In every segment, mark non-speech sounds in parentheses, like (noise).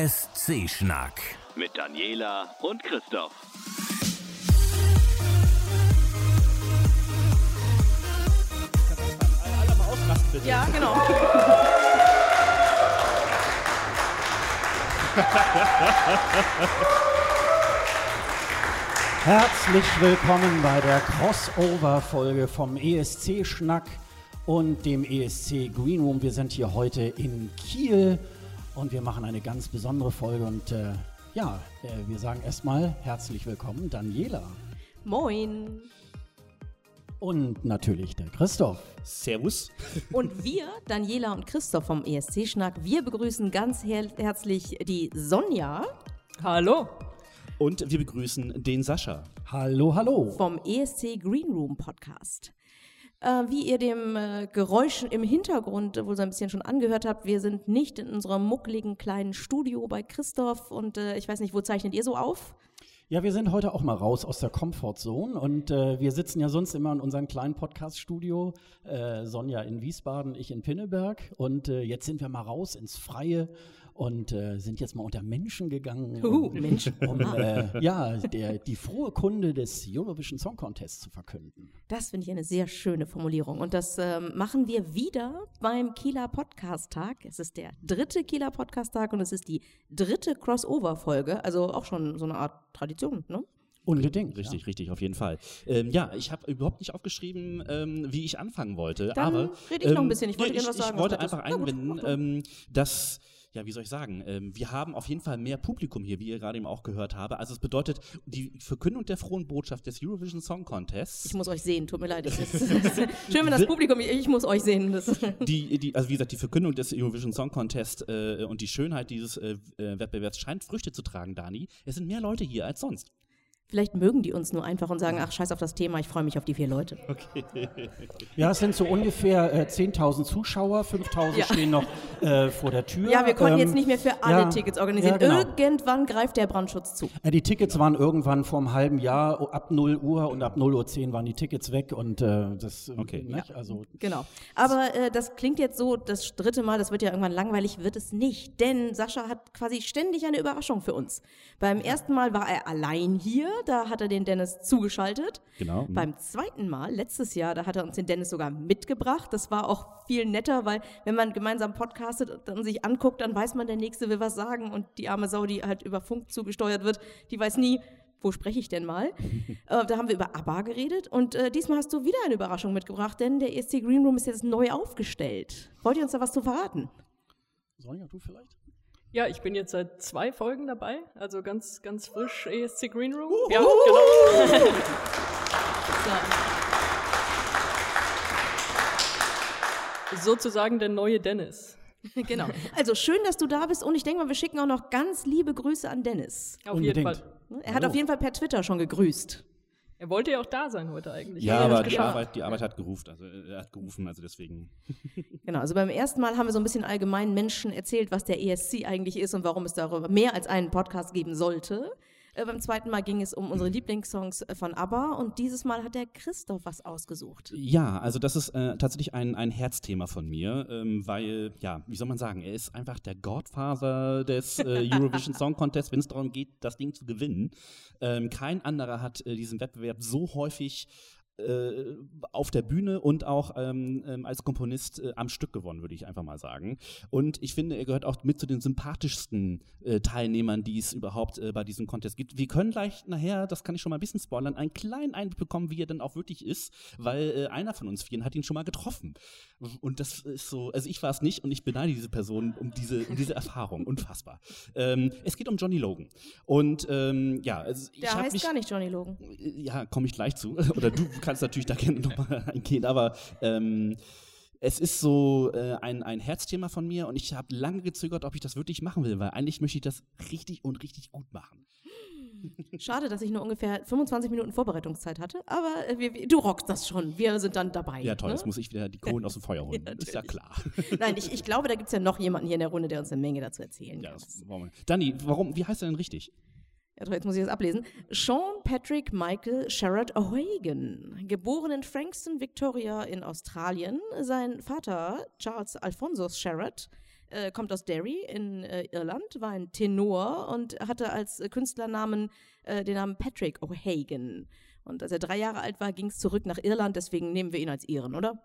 ESC-Schnack. Mit Daniela und Christoph. Alle mal ausrasten, bitte. Ja, genau. Herzlich willkommen bei der Crossover-Folge vom ESC-Schnack und dem ESC Green Room. Wir sind hier heute in Kiel und wir machen eine ganz besondere Folge. Und äh, ja, äh, wir sagen erstmal herzlich willkommen, Daniela. Moin. Und natürlich der Christoph. Servus. Und wir, Daniela und Christoph vom ESC-Schnack, wir begrüßen ganz her herzlich die Sonja Hallo. Und wir begrüßen den Sascha. Hallo, hallo. vom ESC Green Room Podcast. Äh, wie ihr dem äh, Geräuschen im Hintergrund wohl so ein bisschen schon angehört habt, wir sind nicht in unserem muckligen kleinen Studio bei Christoph und äh, ich weiß nicht, wo zeichnet ihr so auf? Ja, wir sind heute auch mal raus aus der Comfortzone und äh, wir sitzen ja sonst immer in unserem kleinen Podcast-Studio. Äh, Sonja in Wiesbaden, ich in Pinneberg und äh, jetzt sind wir mal raus ins Freie und äh, sind jetzt mal unter Menschen gegangen, um, Menschen. um (laughs) äh, ja, der, die frohe Kunde des Eurovision Song Contest zu verkünden. Das finde ich eine sehr schöne Formulierung. Und das ähm, machen wir wieder beim Kieler Podcast-Tag. Es ist der dritte Kieler Podcast-Tag und es ist die dritte Crossover-Folge. Also auch schon so eine Art Tradition, ne? Unbedingt. Richtig, richtig, auf jeden Fall. Ähm, ja, ich habe überhaupt nicht aufgeschrieben, ähm, wie ich anfangen wollte. Dann aber rede ich noch ein ähm, bisschen. Ich wollte sagen, Ich wollte was einfach du. ähm, dass ja, wie soll ich sagen? Ähm, wir haben auf jeden Fall mehr Publikum hier, wie ihr gerade eben auch gehört habt. Also es bedeutet die Verkündung der frohen Botschaft des Eurovision Song Contests. Ich muss euch sehen, tut mir leid. (laughs) Schön, wenn das Publikum, ich, ich muss euch sehen. Das, die, die, also wie gesagt, die Verkündung des Eurovision Song Contest äh, und die Schönheit dieses äh, äh, Wettbewerbs scheint Früchte zu tragen, Dani. Es sind mehr Leute hier als sonst. Vielleicht mögen die uns nur einfach und sagen, ach, scheiß auf das Thema, ich freue mich auf die vier Leute. Ja, es sind so ungefähr äh, 10.000 Zuschauer, 5.000 Ja. stehen noch äh, vor der Tür. Ja, wir konnten Ähm, jetzt nicht mehr für alle ja, Tickets organisieren. Ja, genau. Irgendwann greift der Brandschutz zu. Äh, Die Tickets waren irgendwann vor einem halben Jahr o- ab 0 Uhr und ab 0 Uhr 10 waren die Tickets weg und äh, das äh, Okay. nicht? also Genau. Aber äh, das klingt jetzt so, das dritte Mal, das wird ja irgendwann langweilig, wird es nicht. Denn Sascha hat quasi ständig eine Überraschung für uns. Beim ersten Mal war er allein hier, da hat er den Dennis zugeschaltet. Genau. Mhm. Beim zweiten Mal, letztes Jahr, da hat er uns den Dennis sogar mitgebracht. Das war auch viel netter, weil wenn man gemeinsam podcastet und dann sich anguckt, dann weiß man, der Nächste will was sagen und die arme Sau, die halt über Funk zugesteuert wird, die weiß nie, wo spreche ich denn mal? (laughs) äh, da haben wir über ABBA geredet und äh, diesmal hast du wieder eine Überraschung mitgebracht, denn der ESC Green Room ist jetzt neu aufgestellt. Wollt ihr uns da was zu verraten? Sonja, du vielleicht? Ja, ich bin jetzt seit zwei Folgen dabei, also ganz, ganz frisch ESC Green Room. Ja, genau. (laughs) Sozusagen der neue Dennis. (laughs) genau. (laughs) Also schön, dass du da bist und ich denke mal, wir schicken auch noch ganz liebe Grüße an Dennis. Auf jeden Unbedingt. Fall. Er hat auf jeden Fall per Twitter schon gegrüßt. Er wollte ja auch da sein heute eigentlich. Ja, er aber die. Arbeit, die Arbeit hat gerufen, also er hat gerufen, also deswegen. (laughs) Genau, also beim ersten Mal haben wir so ein bisschen allgemein Menschen erzählt, was der ESC eigentlich ist und warum es darüber mehr als einen Podcast geben sollte. Äh, beim zweiten Mal ging es um unsere Lieblingssongs äh, von ABBA und dieses Mal hat der Christoph was ausgesucht. Ja, also das ist äh, tatsächlich ein, ein Herzthema von mir, ähm, weil, ja, wie soll man sagen, er ist einfach der Godfather des äh, (laughs) Eurovision Song Contest, wenn es darum geht, das Ding zu gewinnen. Ähm, kein anderer hat äh, diesen Wettbewerb so häufig auf der Bühne und auch ähm, ähm, als Komponist äh, am Stück gewonnen, würde ich einfach mal sagen. Und ich finde, er gehört auch mit zu den sympathischsten äh, Teilnehmern, die es überhaupt äh, bei diesem Contest gibt. Wir können gleich nachher, das kann ich schon mal ein bisschen spoilern, einen kleinen Einblick bekommen, wie er dann auch wirklich ist, weil äh, einer von uns vieren hat ihn schon mal getroffen. Und das ist so, also ich war es nicht und ich beneide diese Person um diese, um diese Erfahrung. Unfassbar. Ähm, es geht um Johnny Logan. Und ähm, ja, also ich Der heißt mich, gar nicht Johnny Logan. ja, komme ich gleich zu. (laughs) Oder du kannst natürlich da (laughs) gerne nochmal eingehen, aber ähm, es ist so äh, ein, ein Herzthema von mir und ich habe lange gezögert, ob ich das wirklich machen will, weil eigentlich möchte ich das richtig und richtig gut machen. (laughs) Schade, dass ich nur ungefähr 25 Minuten Vorbereitungszeit hatte, aber äh, wir, du rockst das schon. Wir sind dann dabei. Ja, toll, ne? jetzt muss ich wieder die Kohlen aus dem Feuer holen. (laughs) Ja, ist ja klar. Nein, ich, ich glaube, da gibt es ja noch jemanden hier in der Runde, der uns eine Menge dazu erzählen Ja, kann. das wir. Danny, warum, wie heißt er denn richtig? Doch, jetzt muss ich das ablesen. Sean Patrick Michael Sherrod O'Hagan, geboren in Frankston, Victoria in Australien. Sein Vater, Charles Alphonsus Sherrod, äh, kommt aus Derry in äh, Irland, war ein Tenor und hatte als äh, Künstlernamen äh, den Namen Patrick O'Hagan. Und als er drei Jahre alt war, ging es zurück nach Irland, deswegen nehmen wir ihn als Iren, oder?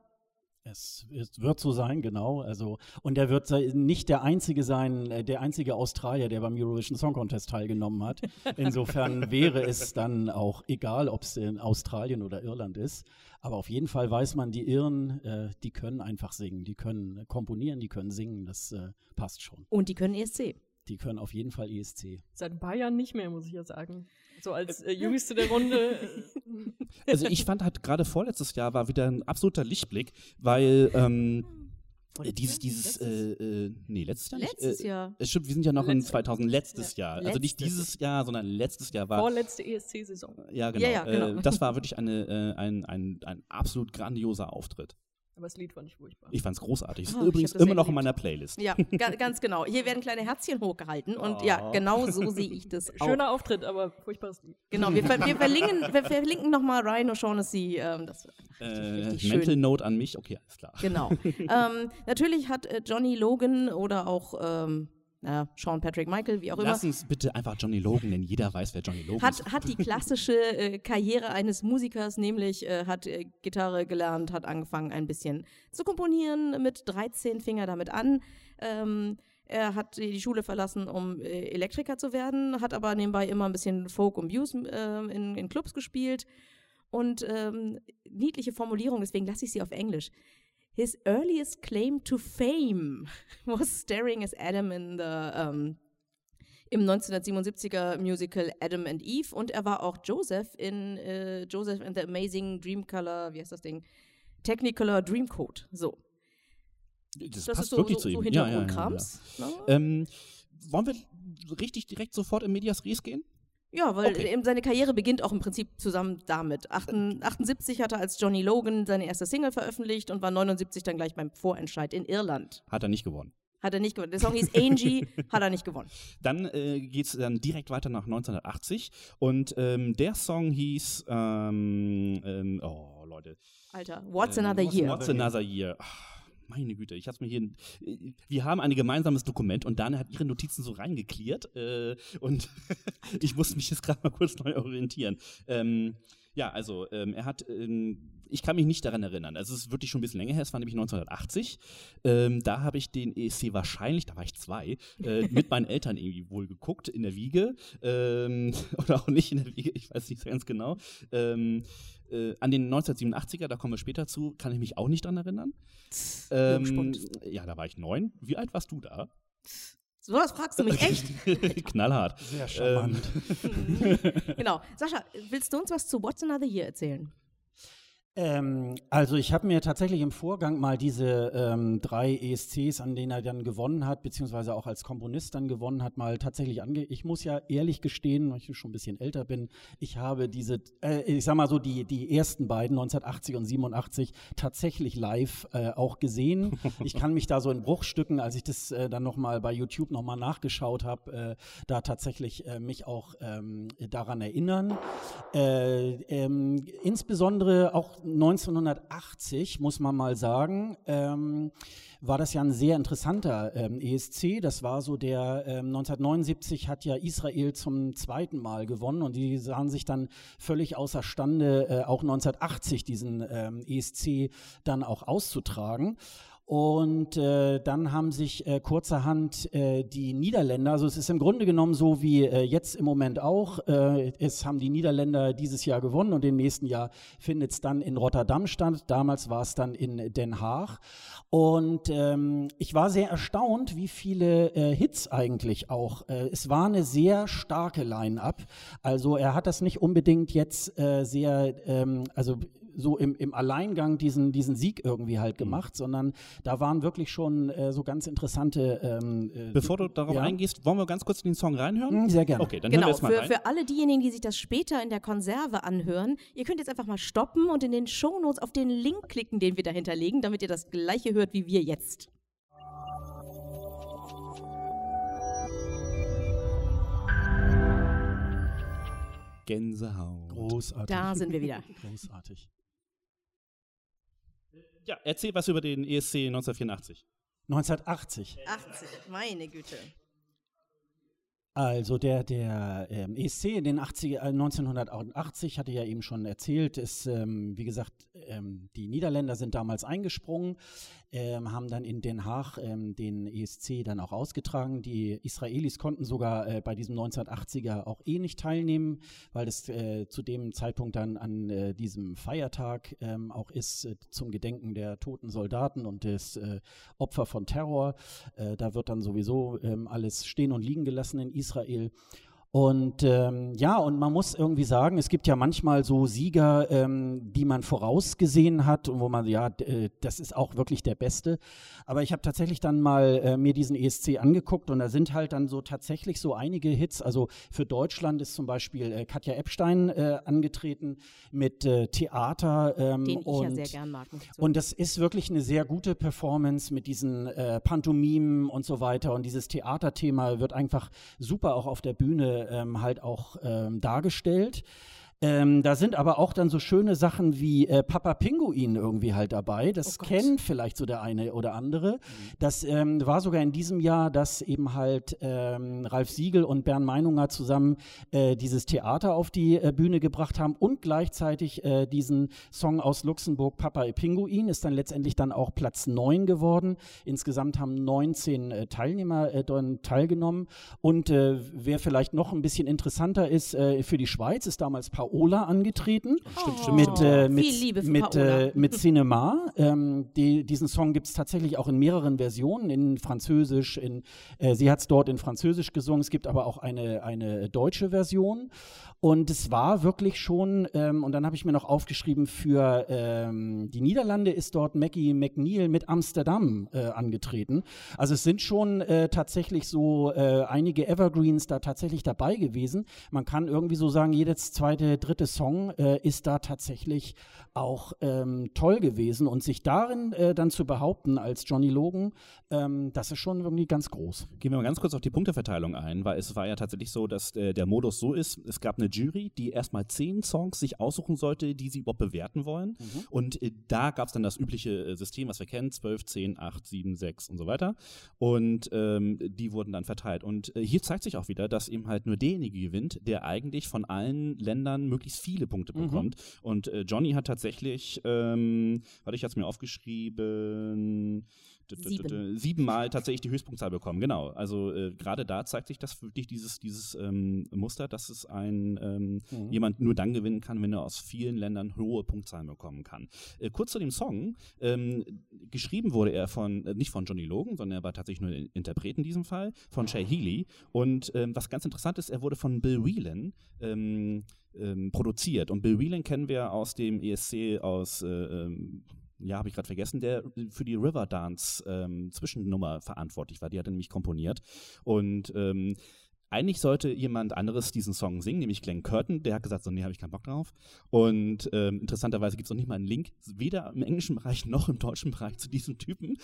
Es, es, wird so sein, genau. Also, und er wird nicht der einzige sein, äh, der einzige Australier, der beim Eurovision Song Contest teilgenommen hat. Insofern (laughs) wäre es dann auch egal, ob es in Australien oder Irland ist. Aber auf jeden Fall weiß man, die Iren, äh, die können einfach singen, die können komponieren, die können singen, das äh, passt schon. Und die können ESC. Die können auf jeden Fall ESC. Seit ein paar Jahren nicht mehr, muss ich ja sagen. So als äh, (laughs) Jüngste der Runde. also ich fand halt gerade vorletztes Jahr war wieder ein absoluter Lichtblick, weil ähm, dieses, dieses, äh, äh, nee, letztes Jahr nicht. Letztes äh, Jahr. Es stimmt, wir sind ja noch Letztes in 2000, letztes Jahr. Also nicht dieses Jahr, sondern letztes Jahr war. Vorletzte ESC-Saison. Ja, genau. Ja, ja, genau. Äh, das war wirklich eine, äh, ein, ein, ein absolut grandioser Auftritt. Aber das Lied fand ich furchtbar. Ich fand es großartig. Oh, ist übrigens immer noch in meiner Playlist. Ja, ganz genau. Hier werden kleine Herzchen hochgehalten und oh. ja, genau so sehe ich das (laughs) auch. Schöner Auftritt, aber furchtbares Lied. Genau, wir, (laughs) wir verlinken, wir verlinken nochmal Ryan O'Shaughnessy. Ähm, das äh, Mental Note an mich, okay, alles klar. Genau. (laughs) ähm, natürlich hat äh, Johnny Logan oder auch ähm, äh, Sean Patrick Michael, wie auch immer. Lass uns bitte einfach Johnny Logan, denn jeder weiß, wer Johnny Logan hat, ist. Hat die klassische äh, Karriere eines Musikers, nämlich äh, hat äh, Gitarre gelernt, hat angefangen ein bisschen zu komponieren, mit 13 fing er damit an. Ähm, er hat die Schule verlassen, um äh, Elektriker zu werden, hat aber nebenbei immer ein bisschen Folk und Blues äh, in, in Clubs gespielt. Und ähm, niedliche Formulierung, deswegen lasse ich sie auf Englisch. His earliest claim to fame (laughs) was staring as Adam in the um, im 1977er Musical Adam and Eve und er war auch Joseph in uh, Joseph and the Amazing Dreamcolor, wie heißt das Ding? Technicolor Dreamcoat. So. Das, das passt so, wirklich so, zu ihm. So Hintergrundkrams. Ja, ja, ja, ne? ähm, wollen wir richtig direkt sofort in Medias Res gehen? Ja, weil okay. seine Karriere beginnt auch im Prinzip zusammen damit. 78 hat er als Johnny Logan seine erste Single veröffentlicht und war 79 dann gleich beim Vorentscheid in Irland. Hat er nicht gewonnen. Hat er nicht gewonnen. Der Song hieß Angie, (laughs) hat er nicht gewonnen. Dann äh, geht es dann direkt weiter nach 1980 und ähm, der Song hieß, ähm, ähm, oh Leute. Alter, What's Another Year? What's Another Year. Ach meine Güte, ich hab's mir hier. Wir haben ein gemeinsames Dokument und Daniel hat ihre Notizen so reingeklärt äh, und (laughs) ich musste mich jetzt gerade mal kurz neu orientieren. Ähm, ja, also ähm, er hat, ähm, ich kann mich nicht daran erinnern. Also es ist wirklich schon ein bisschen länger her. Es war nämlich 1980. Ähm, da habe ich den ESC wahrscheinlich, da war ich zwei, äh, mit meinen Eltern irgendwie wohl geguckt in der Wiege ähm, (laughs) oder auch nicht in der Wiege. Ich weiß nicht ganz genau. Äh, an den 1987er, da kommen wir später zu, kann ich mich auch nicht dran erinnern. Ähm, ja, da war ich neun. Wie alt warst du da? So was fragst du mich echt? (laughs) Knallhart. Sehr charmant. Ähm. (laughs) (laughs) genau. Sascha, willst du uns was zu What's Another Year erzählen? Ähm, also ich habe mir tatsächlich im Vorgang mal diese ähm, drei ESCs, an denen er dann gewonnen hat, beziehungsweise auch als Komponist dann gewonnen hat, mal tatsächlich ange. Ich muss ja ehrlich gestehen, weil ich schon ein bisschen älter bin, ich habe diese, äh, ich sag mal so die die ersten beiden 1980 und 87 tatsächlich live äh, auch gesehen. ich kann mich da so in Bruchstücken, als ich das äh, dann noch mal bei YouTube noch mal nachgeschaut habe, äh, da tatsächlich äh, mich auch ähm, daran erinnern. Äh, ähm, insbesondere auch 1980, muss man mal sagen, ähm, war das ja ein sehr interessanter ähm, ESC. Das war so der, ähm, 1979 hat ja Israel zum zweiten Mal gewonnen und die sahen sich dann völlig außerstande, äh, auch 1980 diesen ähm, ESC dann auch auszutragen. Und äh, dann haben sich äh, kurzerhand äh, die Niederländer, also es ist im Grunde genommen so wie äh, jetzt im Moment auch, äh, es haben die Niederländer dieses Jahr gewonnen und im nächsten Jahr findet es dann in Rotterdam statt. Damals war es dann in Den Haag. Und ähm, ich war sehr erstaunt, wie viele äh, Hits eigentlich auch. Äh, es war eine sehr starke Line-up. Also er hat das nicht unbedingt jetzt äh, sehr, ähm, also so im, im Alleingang diesen, diesen Sieg irgendwie halt mhm. gemacht, mhm. sondern da waren wirklich schon äh, so ganz interessante. Ähm, äh, Bevor du darauf ja. eingehst, wollen wir ganz kurz in den Song reinhören? Mhm, sehr gerne. Okay, dann genau, hören wir mal für, rein. für alle diejenigen, die sich das später in der Konserve anhören, ihr könnt jetzt einfach mal stoppen und in den Shownotes auf den Link klicken, den wir dahinter legen, damit ihr das gleiche hört wie wir jetzt. Gänsehaut. Großartig. Da sind wir wieder. (laughs) Großartig. Ja, erzähl was über den ESC 1984. 1980. 80, meine Güte. Also der, der ähm, ESC in den 80, äh, 1980, hatte ja eben schon erzählt, ist, ähm, wie gesagt, ähm, die Niederländer sind damals eingesprungen, ähm, haben dann in Den Haag ähm, den ESC dann auch ausgetragen. Die Israelis konnten sogar äh, bei diesem 1980er auch eh nicht teilnehmen, weil es äh, zu dem Zeitpunkt dann an äh, diesem Feiertag ähm, auch ist äh, zum Gedenken der toten Soldaten und des äh, Opfer von Terror. Äh, da wird dann sowieso ähm, alles stehen und liegen gelassen in Israel. Israel. Und ähm, ja, und man muss irgendwie sagen, es gibt ja manchmal so Sieger, ähm, die man vorausgesehen hat und wo man, ja, äh, das ist auch wirklich der Beste. Aber ich habe tatsächlich dann mal äh, mir diesen ESC angeguckt und da sind halt dann so tatsächlich so einige Hits. Also für Deutschland ist zum Beispiel äh, Katja Epstein äh, angetreten mit äh, Theater. Ähm, Den ich und, ja sehr gern mag. und das ist wirklich eine sehr gute Performance mit diesen äh, Pantomimen und so weiter. Und dieses Theaterthema wird einfach super auch auf der Bühne ähm, halt auch ähm, dargestellt. Ähm, da sind aber auch dann so schöne Sachen wie äh, Papa Pinguin irgendwie halt dabei. Das Oh kennt vielleicht so der eine oder andere. Das ähm, war sogar in diesem Jahr, dass eben halt ähm, Ralf Siegel und Bernd Meinunger zusammen äh, dieses Theater auf die äh, Bühne gebracht haben und gleichzeitig äh, diesen Song aus Luxemburg, Papa Pinguin, ist dann letztendlich dann auch Platz 9 geworden. Insgesamt haben 19 äh, Teilnehmer äh, daran teilgenommen. Und wer vielleicht noch ein bisschen interessanter ist, für die Schweiz ist damals Paola angetreten. Stimmt, Oh. Mit, äh, mit, für mit, Paola. äh, mit Cinema. Ähm, die, diesen Song gibt es tatsächlich auch in mehreren Versionen, in Französisch, in, äh, sie hat es dort in Französisch gesungen, es gibt aber auch eine, eine deutsche Version. Und es war wirklich schon, ähm, und dann habe ich mir noch aufgeschrieben, für ähm, die Niederlande ist dort Maggie McNeil mit Amsterdam äh, angetreten. Also es sind schon äh, tatsächlich so äh, einige Evergreens da tatsächlich dabei gewesen. Man kann irgendwie so sagen, jedes zweite, dritte Song äh, ist da tatsächlich auch ähm, toll gewesen. Und sich darin äh, dann zu behaupten als Johnny Logan, ähm, das ist schon irgendwie ganz groß. Gehen wir mal ganz kurz auf die Punkteverteilung ein, weil es war ja tatsächlich so, dass äh, der Modus so ist, es gab eine Jury, die erstmal zehn Songs sich aussuchen sollte, die sie überhaupt bewerten wollen. Und äh, da gab es dann das übliche äh, System, was wir kennen, 12, 10, 8, 7, 6 und so weiter. Und ähm, die wurden dann verteilt. Und äh, hier zeigt sich auch wieder, dass eben halt nur derjenige gewinnt, der eigentlich von allen Ländern möglichst viele Punkte bekommt. Und äh, Johnny hat tatsächlich, ähm, warte, ich hatte es mir aufgeschrieben, Sieben. siebenmal tatsächlich die Höchstpunktzahl bekommen, genau. Also äh, gerade da zeigt sich das wirklich dieses, dieses ähm, Muster, dass es ein ähm, jemand nur dann gewinnen kann, wenn er aus vielen Ländern hohe Punktzahlen bekommen kann. Äh, kurz zu dem Song. Ähm, geschrieben wurde er von, äh, nicht von Johnny Logan, sondern er war tatsächlich nur ein Interpret in diesem Fall, von Shay Healy. Und ähm, was ganz interessant ist, er wurde von Bill Whelan ähm, ähm, produziert. Und Bill Whelan kennen wir aus dem ESC aus äh, ähm, ja, habe ich gerade vergessen, der für die Riverdance ähm, Zwischennummer verantwortlich war. Die hat er nämlich komponiert. Und ähm, eigentlich sollte jemand anderes diesen Song singen, nämlich Glenn Curtin. Der hat gesagt, so, nee, habe ich keinen Bock drauf. Und ähm, interessanterweise gibt es noch nicht mal einen Link, weder im englischen Bereich (laughs) noch im deutschen Bereich zu diesem Typen.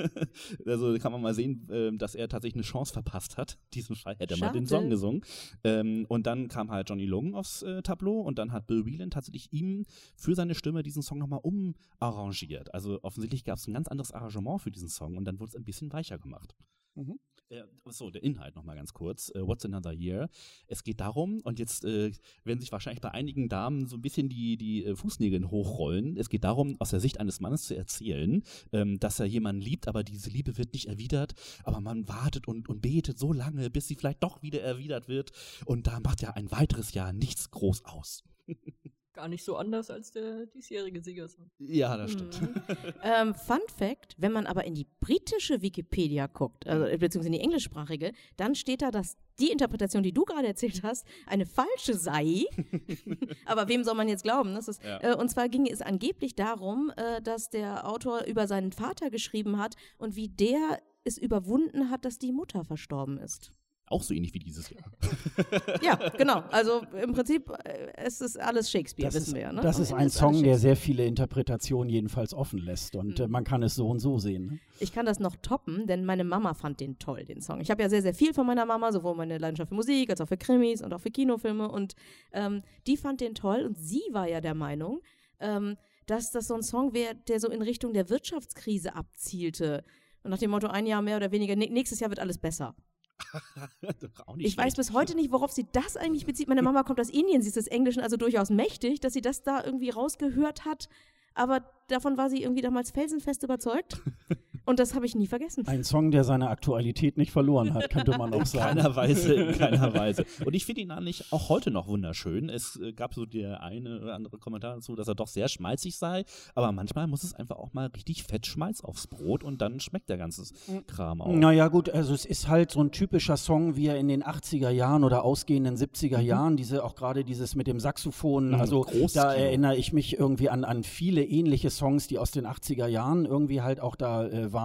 (laughs) also kann man mal sehen, ähm, dass er tatsächlich eine Chance verpasst hat. In diesem Fall hätte er mal den. Song gesungen. Ähm, und dann kam halt Johnny Logan aufs äh, Tableau und dann hat Bill Whelan tatsächlich ihm für seine Stimme diesen Song nochmal umarrangiert. Also offensichtlich gab es ein ganz anderes Arrangement für diesen Song und dann wurde es ein bisschen weicher gemacht. Mhm. Äh, so, der Inhalt nochmal ganz kurz. Äh, What's Another Year? Es geht darum, und jetzt äh, werden sich wahrscheinlich bei einigen Damen so ein bisschen die, die äh, Fußnägel hochrollen. Es geht darum, aus der Sicht eines Mannes zu erzählen, ähm, dass er jemanden liebt, aber diese Liebe wird nicht erwidert. Aber man wartet und, und betet so lange, bis sie vielleicht doch wieder erwidert wird. Und da macht ja ein weiteres Jahr nichts groß aus. (laughs) Gar nicht so anders als der diesjährige Siegersong. Ja, das stimmt. (laughs) Ähm, Fun Fact, wenn man aber in die britische Wikipedia guckt, also, äh, beziehungsweise in die englischsprachige, dann steht da, dass die Interpretation, die du gerade erzählt hast, eine falsche sei. (laughs) aber wem soll man jetzt glauben? Das ist, Ja. äh, und zwar ging es angeblich darum, äh, dass der Autor über seinen Vater geschrieben hat und wie der es überwunden hat, dass die Mutter verstorben ist. Auch so ähnlich wie dieses Jahr. (laughs) Ja, genau. Also im Prinzip, äh, es ist alles Shakespeare, Das wissen ist, wir ja. Ne? das Am ist ein Song, der sehr viele Interpretationen jedenfalls offen lässt. Und äh, Mhm. man kann es so und so sehen. Ne? Ich kann das noch toppen, denn meine Mama fand den toll, den Song. Ich habe ja sehr, sehr viel von meiner Mama, sowohl meine Leidenschaft für Musik als auch für Krimis und auch für Kinofilme. Und ähm, die fand den toll und sie war ja der Meinung, ähm, dass das so ein Song wäre, der so in Richtung der Wirtschaftskrise abzielte. Und nach dem Motto, ein Jahr mehr oder weniger, nä- nächstes Jahr wird alles besser. (laughs) Ich weiß schlecht. bis heute nicht, worauf sie das eigentlich bezieht. Meine Mama kommt aus Indien, sie ist des Englischen also durchaus mächtig, dass sie das da irgendwie rausgehört hat. Aber davon war sie irgendwie damals felsenfest überzeugt. (laughs) Und das habe ich nie vergessen. Ein Song, der seine Aktualität nicht verloren hat, könnte man auch In (laughs) sagen. keiner Weise, in (laughs) keiner Weise. Und ich finde ihn eigentlich auch heute noch wunderschön. Es äh, gab so der eine oder andere Kommentar dazu, dass er doch sehr schmalzig sei. Aber manchmal muss es einfach auch mal richtig fett Schmalz aufs Brot und dann schmeckt der ganze Kram auch. Naja, gut, also es ist halt so ein typischer Song, wie er in den 80er Jahren oder ausgehenden 70er Jahren, diese auch gerade dieses mit dem Saxophon, Mhm, also da erinnere ich mich irgendwie an, an viele ähnliche Songs, die aus den 80er Jahren irgendwie halt auch da äh, waren.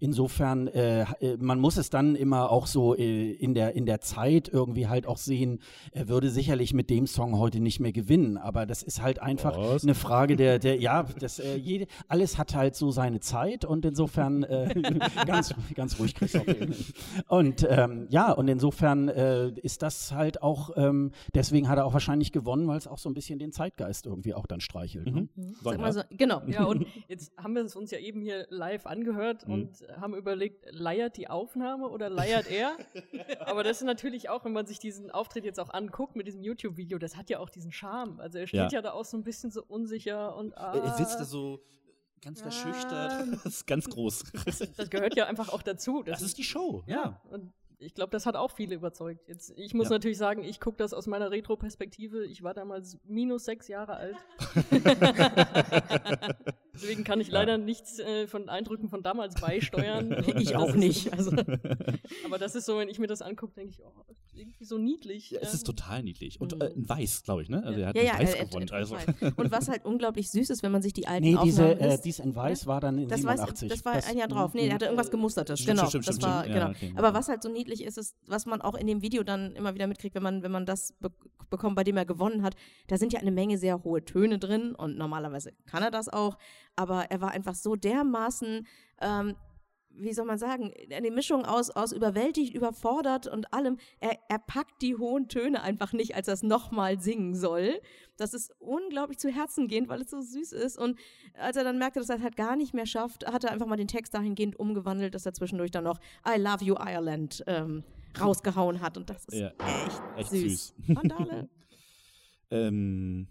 Insofern, äh, äh, man muss es dann immer auch so äh, in, der, in der Zeit irgendwie halt auch sehen, er würde sicherlich mit dem Song heute nicht mehr gewinnen, aber das ist halt einfach Was? eine Frage der, der ja, (laughs) das, äh, jede, alles hat halt so seine Zeit und insofern äh, (laughs) ganz, ganz ruhig, Christoph. Und ähm, ja, und insofern äh, ist das halt auch, ähm, deswegen hat er auch wahrscheinlich gewonnen, weil es auch so ein bisschen den Zeitgeist irgendwie auch dann streichelt. Ne? Sag mal so, genau. (laughs) Ja, und jetzt haben wir es uns ja eben hier live angehört Mhm. und haben überlegt, leiert die Aufnahme oder leiert er? (laughs) Aber das ist natürlich auch, wenn man sich diesen Auftritt jetzt auch anguckt mit diesem YouTube-Video, das hat ja auch diesen Charme. Also er steht Ja. ja, da auch so ein bisschen so unsicher und ah, Er sitzt da so ganz Ja. verschüchtert. (laughs) Das ist ganz groß. das gehört ja einfach auch dazu. Das ist die Show. ja. Und ich glaube, das hat auch viele überzeugt. Jetzt, ich muss Ja. natürlich sagen, ich gucke das aus meiner Retro-Perspektive. Ich war damals minus sechs Jahre alt. (laughs) Deswegen kann ich leider nichts äh, von Eindrücken von damals beisteuern. (laughs) Ich das auch nicht. (laughs) Also, Aber das ist so, wenn ich mir das angucke, denke ich, oh, irgendwie so niedlich. Es ist ähm. total niedlich. Und Mhm. äh, in weiß, glaube ich, ne? Also er hat ja, in ja, weiß äh, äh, gewonnen. äh, Also. weiß. Und was halt unglaublich süß ist, wenn man sich die alten Nee, diese, Aufnahmen äh, ist, dies in Weiß war dann in das, weiß, 87. das war ein Jahr drauf. Nee, der hatte irgendwas Gemustertes. Stimmt, genau. stimmt, das stimmt, war, stimmt. Ja, genau. okay. Aber was halt so niedlich ist, ist, was man auch in dem Video dann immer wieder mitkriegt, wenn man, wenn man das be bekommt, bei dem er gewonnen hat, da sind ja eine Menge sehr hohe Töne drin und normalerweise kann er das auch. Aber er war einfach so dermaßen, ähm, wie soll man sagen, eine Mischung aus, aus überwältigt, überfordert und allem. Er, er packt die hohen Töne einfach nicht, als er es nochmal singen soll. Das ist unglaublich zu Herzen gehend, weil es so süß ist. Und als er dann merkte, dass er es halt gar nicht mehr schafft, hat er einfach mal den Text dahingehend umgewandelt, dass er zwischendurch dann noch I Love You Ireland ähm, rausgehauen hat. Und das ist Ja, echt, echt süß. süß. Vandale. (laughs) Ähm,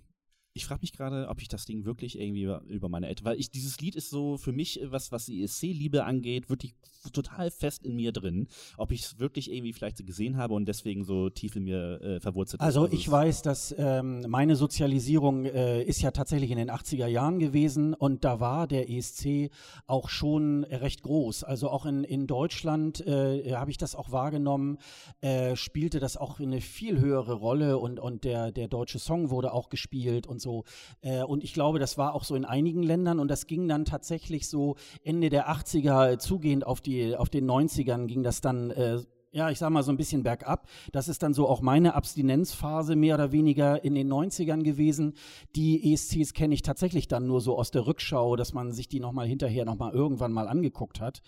ich frage mich gerade, ob ich das Ding wirklich irgendwie über, meine Eltern, weil ich dieses Lied ist so für mich, was was die ESC-Liebe angeht, wirklich total fest in mir drin. Ob ich es wirklich irgendwie vielleicht so gesehen habe und deswegen so tief in mir äh, verwurzelt Also ist. ich es- weiß, dass ähm, meine Sozialisierung äh, ist ja tatsächlich in den 80er Jahren gewesen und da war der ESC auch schon recht groß. Also auch in, in Deutschland äh, habe ich das auch wahrgenommen, äh, spielte das auch eine viel höhere Rolle und, und der, der deutsche Song wurde auch gespielt und so. Äh, und ich glaube, das war auch so in einigen Ländern und das ging dann tatsächlich so Ende der 80er zugehend auf, die, auf den 90ern ging das dann äh, ja, ich sag mal so ein bisschen bergab. Das ist dann so auch meine Abstinenzphase mehr oder weniger in den 90ern gewesen. Die ESCs kenne ich tatsächlich dann nur so aus der Rückschau, dass man sich die nochmal hinterher nochmal irgendwann mal angeguckt hat.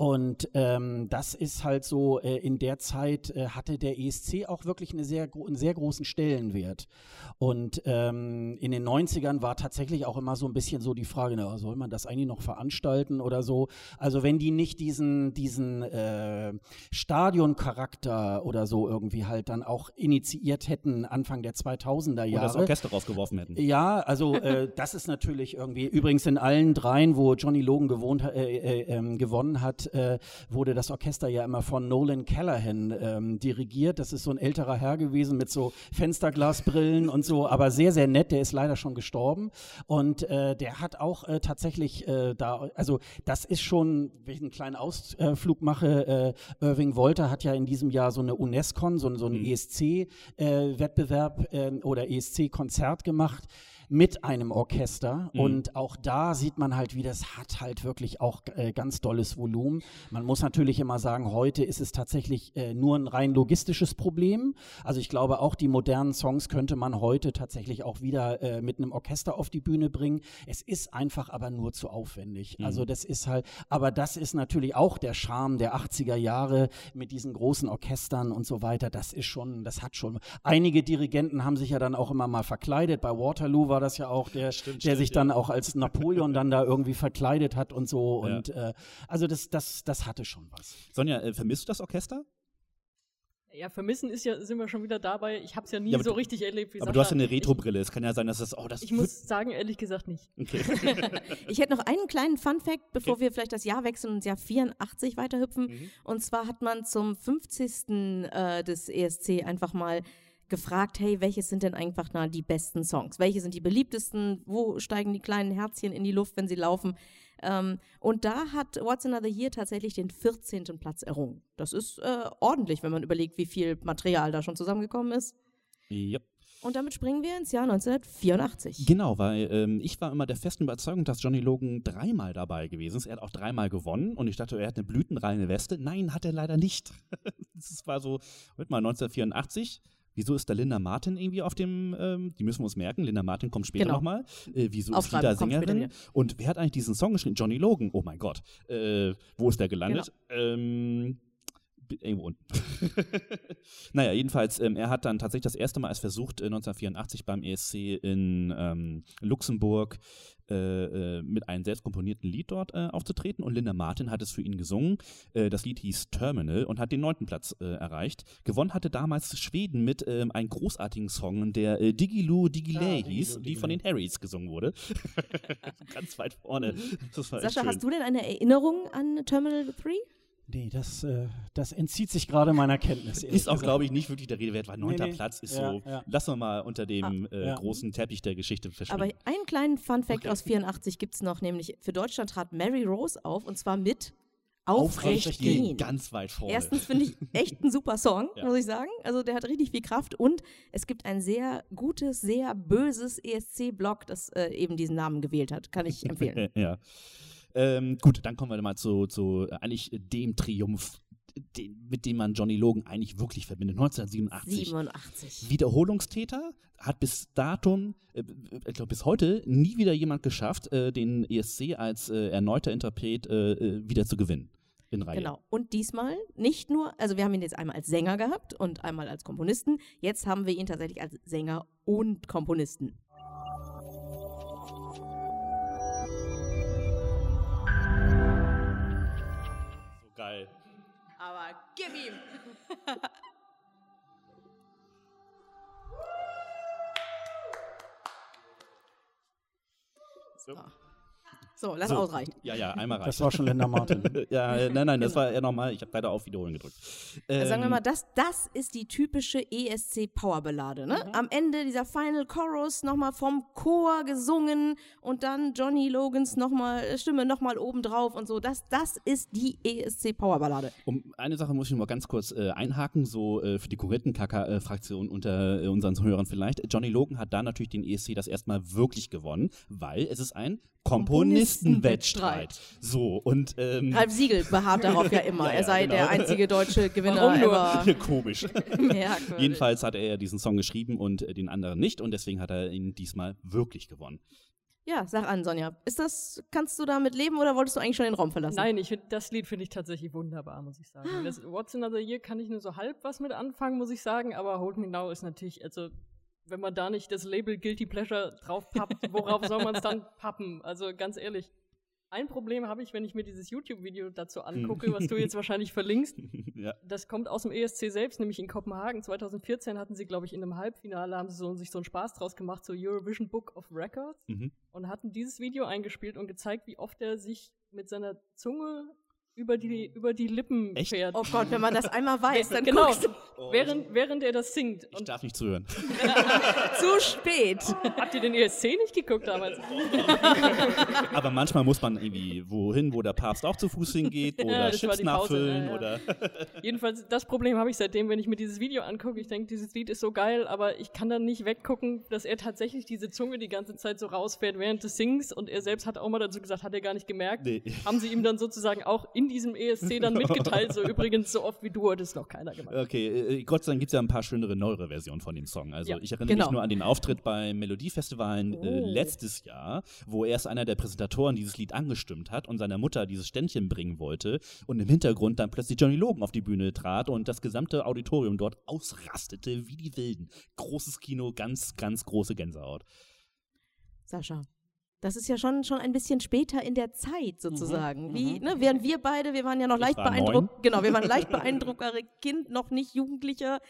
Und ähm, das ist halt so, äh, in der Zeit äh, hatte der ESC auch wirklich eine sehr, einen sehr großen Stellenwert. Und ähm, in den 90ern war tatsächlich auch immer so ein bisschen so die Frage, na, soll man das eigentlich noch veranstalten oder so? Also wenn die nicht diesen, diesen äh, Stadioncharakter oder so irgendwie halt dann auch initiiert hätten Anfang der 2000er oder das Jahre. Orchester rausgeworfen hätten. Ja, also äh, das ist natürlich irgendwie, übrigens in allen dreien, wo Johnny Logan gewohnt, äh, äh, ähm, gewonnen hat, äh, wurde das Orchester ja immer von Nolan Callahan ähm, dirigiert. Das ist so ein älterer Herr gewesen mit so Fensterglasbrillen und so, aber sehr, sehr nett. Der ist leider schon gestorben. Und äh, der hat auch äh, tatsächlich äh, da, also das ist schon, wenn ich einen kleinen Ausflug mache, äh, Irving Wolter hat ja in diesem Jahr so eine UNESCO, so, so einen ESC-Wettbewerb äh, oder ESC-Konzert gemacht mit einem Orchester Mhm. und auch da sieht man halt, wie das hat halt wirklich auch äh, ganz dolles Volumen. Man muss natürlich immer sagen, heute ist es tatsächlich äh, nur ein rein logistisches Problem. Also ich glaube auch die modernen Songs könnte man heute tatsächlich auch wieder äh, mit einem Orchester auf die Bühne bringen. Es ist einfach aber nur zu aufwendig. Mhm. Also das ist halt, aber das ist natürlich auch der Charme der 80er Jahre mit diesen großen Orchestern und so weiter. Das ist schon, das hat schon. Einige Dirigenten haben sich ja dann auch immer mal verkleidet. Bei Waterloo war war das ja auch, der, Stimmt, der stimmt, sich ja. dann auch als Napoleon dann da irgendwie verkleidet hat und so. Ja. Und äh, also das, das, das hatte schon was. Sonja, äh, vermisst du das Orchester? Ja, vermissen ist ja, sind wir schon wieder dabei. Ich habe es ja nie Ja, so du- richtig erlebt wie Aber du hast ja Sascha. eine Retro-Brille. Es kann ja sein, dass das, oh, das Ich, ich muss sagen, ehrlich gesagt nicht. Okay. (laughs) Ich hätte noch einen kleinen Fun-Fact, bevor wir vielleicht das Jahr wechseln und ins Jahr 84 weiterhüpfen. Mhm. Und zwar hat man zum 50. Äh, des ESC einfach mal gefragt, hey, welches sind denn einfach mal die besten Songs? Welche sind die beliebtesten? Wo steigen die kleinen Herzchen in die Luft, wenn sie laufen? Ähm, und da hat What's Another Year tatsächlich den 14. Platz errungen. Das ist äh, ordentlich, wenn man überlegt, wie viel Material da schon zusammengekommen ist. ja. Und damit springen wir ins Jahr 1984. Genau, weil ähm, ich war immer der festen Überzeugung, dass Johnny Logan dreimal dabei gewesen ist. Er hat auch dreimal gewonnen und ich dachte, er hat eine blütenreine Weste. Nein, hat er leider nicht. (laughs) das war so, Moment mal, 1984. Wieso ist da Linda Martin irgendwie auf dem, ähm, die müssen wir uns merken, Linda Martin kommt später Genau. nochmal. Äh, wieso ist die da Sängerin? Und wer hat eigentlich diesen Song geschrieben? Johnny Logan. Oh mein Gott. Äh, wo ist der gelandet? Genau. Ähm, irgendwo unten. (laughs) naja, jedenfalls, ähm, er hat dann tatsächlich das erste Mal erst versucht, äh, 1984 beim ESC in ähm, Luxemburg äh, äh, mit einem selbst komponierten Lied dort äh, aufzutreten und Linda Martin hat es für ihn gesungen. Äh, das Lied hieß Terminal und hat den neunten Platz äh, erreicht. Gewonnen hatte damals Schweden mit ähm, einem großartigen Song, der äh, Digiloo Digiley Ah, hieß, Digiloo die von den Harrys gesungen wurde. (laughs) Ganz weit vorne. Sascha, schön. hast du denn eine Erinnerung an Terminal 3? Nee, das, äh, das entzieht sich gerade meiner Kenntnis. Ist auch, glaube ich, nicht wirklich der Rede wert, weil neunter nee. Platz ist Ja, so, ja. lassen wir mal unter dem äh, ja. großen Teppich der Geschichte Aber verschwinden. einen kleinen Fun-Fact aus 84 gibt es noch, nämlich für Deutschland trat Mary Rose auf und zwar mit Aufrecht, gehen. Ganz weit vorne. Erstens finde ich echt ein super Song, (laughs) Ja. muss ich sagen. Also der hat richtig viel Kraft und es gibt ein sehr gutes, sehr böses ESC-Blog, das äh, eben diesen Namen gewählt hat. Kann ich empfehlen. (laughs) ja. Ähm, gut, dann kommen wir mal zu, zu äh, eigentlich dem Triumph, den, mit dem man Johnny Logan eigentlich wirklich verbindet. 1987. 87. Wiederholungstäter hat bis Datum, äh, ich glaube bis heute, nie wieder jemand geschafft, äh, den ESC als äh, erneuter Interpret äh, äh, wieder zu gewinnen. In Reihe. Genau. Und diesmal nicht nur, also wir haben ihn jetzt einmal als Sänger gehabt und einmal als Komponisten. Jetzt haben wir ihn tatsächlich als Sänger und Komponisten. Aber gib ihm! So. So, lass So. ausreichen. Ja, ja, einmal reicht. Das war schon Linda Martin. (laughs) ja, äh, nein, nein, das war eher nochmal. Ich habe leider auf Wiederholen gedrückt. Also sagen wir Ähm, mal, das, das ist die typische ESC-Powerballade. Ne? Mhm. Am Ende dieser Final Chorus nochmal vom Chor gesungen und dann Johnny Logans nochmal, Stimme nochmal obendrauf und so. Das, das ist die ESC-Powerballade. Um eine Sache muss ich noch mal ganz kurz äh, einhaken, so äh, für die Korrettenkaka-Fraktion unter äh, unseren Hörern vielleicht. Johnny Logan hat da natürlich den ESC das erstmal wirklich gewonnen, weil es ist ein Komponistenwettstreit. So, und ähm, Ralf Siegel beharrt darauf ja (laughs) immer. Ja, er ja, sei genau. der einzige deutsche (laughs) Gewinner Warum nur? ever. komisch. (laughs) Jedenfalls hat er ja diesen Song geschrieben und äh, den anderen nicht und deswegen hat er ihn diesmal wirklich gewonnen. Ja, sag an, Sonja. Ist das, kannst du damit leben oder wolltest du eigentlich schon den Raum verlassen? Nein, ich find, das Lied finde ich tatsächlich wunderbar, muss ich sagen. (gasps) Das What's Another Year kann ich nur so halb was mit anfangen, muss ich sagen, aber Hold Me Now ist natürlich, also wenn man da nicht das Label Guilty Pleasure drauf pappt, worauf soll man es dann pappen? Also ganz ehrlich. Ein Problem habe ich, wenn ich mir dieses YouTube-Video dazu angucke, was du jetzt wahrscheinlich verlinkst. (laughs) ja. Das kommt aus dem ESC selbst, nämlich in Kopenhagen. 2014 hatten sie, glaube ich, in einem Halbfinale, haben sie so, sich so einen Spaß draus gemacht, so Eurovision Book of Records Mhm. und hatten dieses Video eingespielt und gezeigt, wie oft er sich mit seiner Zunge über die, über die Lippen Echt? fährt. Oh Gott, wenn man das einmal (laughs) weiß, dann genau, guckst du während, während er das singt. Ich darf nicht zuhören. (laughs) zu spät. habt ihr den ESC nicht geguckt damals? (laughs) Aber manchmal muss man irgendwie wohin, wo der Papst auch zu Fuß hingeht oder war Chips nachfüllen ja, ja. oder Jedenfalls, das Problem habe ich seitdem, wenn ich mir dieses Video angucke. Ich denke, dieses Lied ist so geil, aber ich kann dann nicht weggucken, dass er tatsächlich diese Zunge die ganze Zeit so rausfährt während des Sings. Und er selbst hat auch mal dazu gesagt, hat er gar nicht gemerkt. Nee. Haben sie ihm dann sozusagen auch in diesem ESC dann mitgeteilt. So (laughs) übrigens, so oft wie du hat es noch keiner gemacht. Okay, äh, Gott sei Dank gibt es ja ein paar schönere, neuere Versionen von dem Song. Also Ja, ich erinnere genau. mich nur an den Auftritt beim Melodiefestivalen äh, Oh. letztes Jahr, wo erst einer der Präsentatoren dieses Lied angestimmt hat und seiner Mutter dieses Ständchen bringen wollte und im Hintergrund dann plötzlich Johnny Logan auf die Bühne trat und das gesamte Auditorium dort ausrastete wie die Wilden. Großes Kino, ganz, ganz große Gänsehaut. Sascha. Das ist ja schon, schon ein bisschen später in der Zeit sozusagen. Mhm, Wie, mhm. ne, während wir beide, wir waren ja noch leicht war beeindruckt. Genau, wir waren (laughs) leicht beeindrucktere Kind, noch nicht Jugendlicher.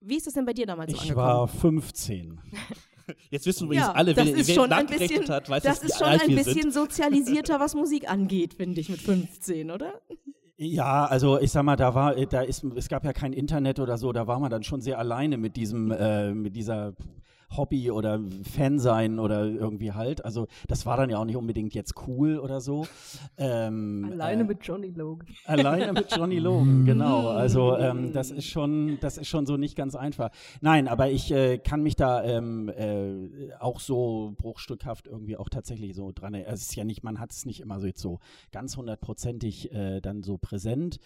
Wie ist das denn bei dir damals so Ich angekommen? war 15. (laughs) Jetzt wissen übrigens ja, alle, das wer, ist wer schon ein nachgerechnet bisschen, hat, weiß das ist schon ein bisschen sind. sozialisierter, was (laughs) Musik angeht, finde ich, mit 15, oder? Ja, also ich sag mal, da war, da ist, es gab ja kein Internet oder so, da war man dann schon sehr alleine mit diesem, äh, mit dieser Hobby oder Fan sein oder irgendwie halt. Also das war dann ja auch nicht unbedingt jetzt cool oder so. Ähm, Alleine äh, mit Johnny Logan. Alleine mit Johnny Logan, (laughs) genau. Also ähm, das ist schon, das ist schon so nicht ganz einfach. Nein, aber ich äh, kann mich da ähm, äh, auch so bruchstückhaft irgendwie auch tatsächlich so dran. Es ist ja nicht, man hat es nicht immer so jetzt so ganz hundertprozentig äh, dann so präsent.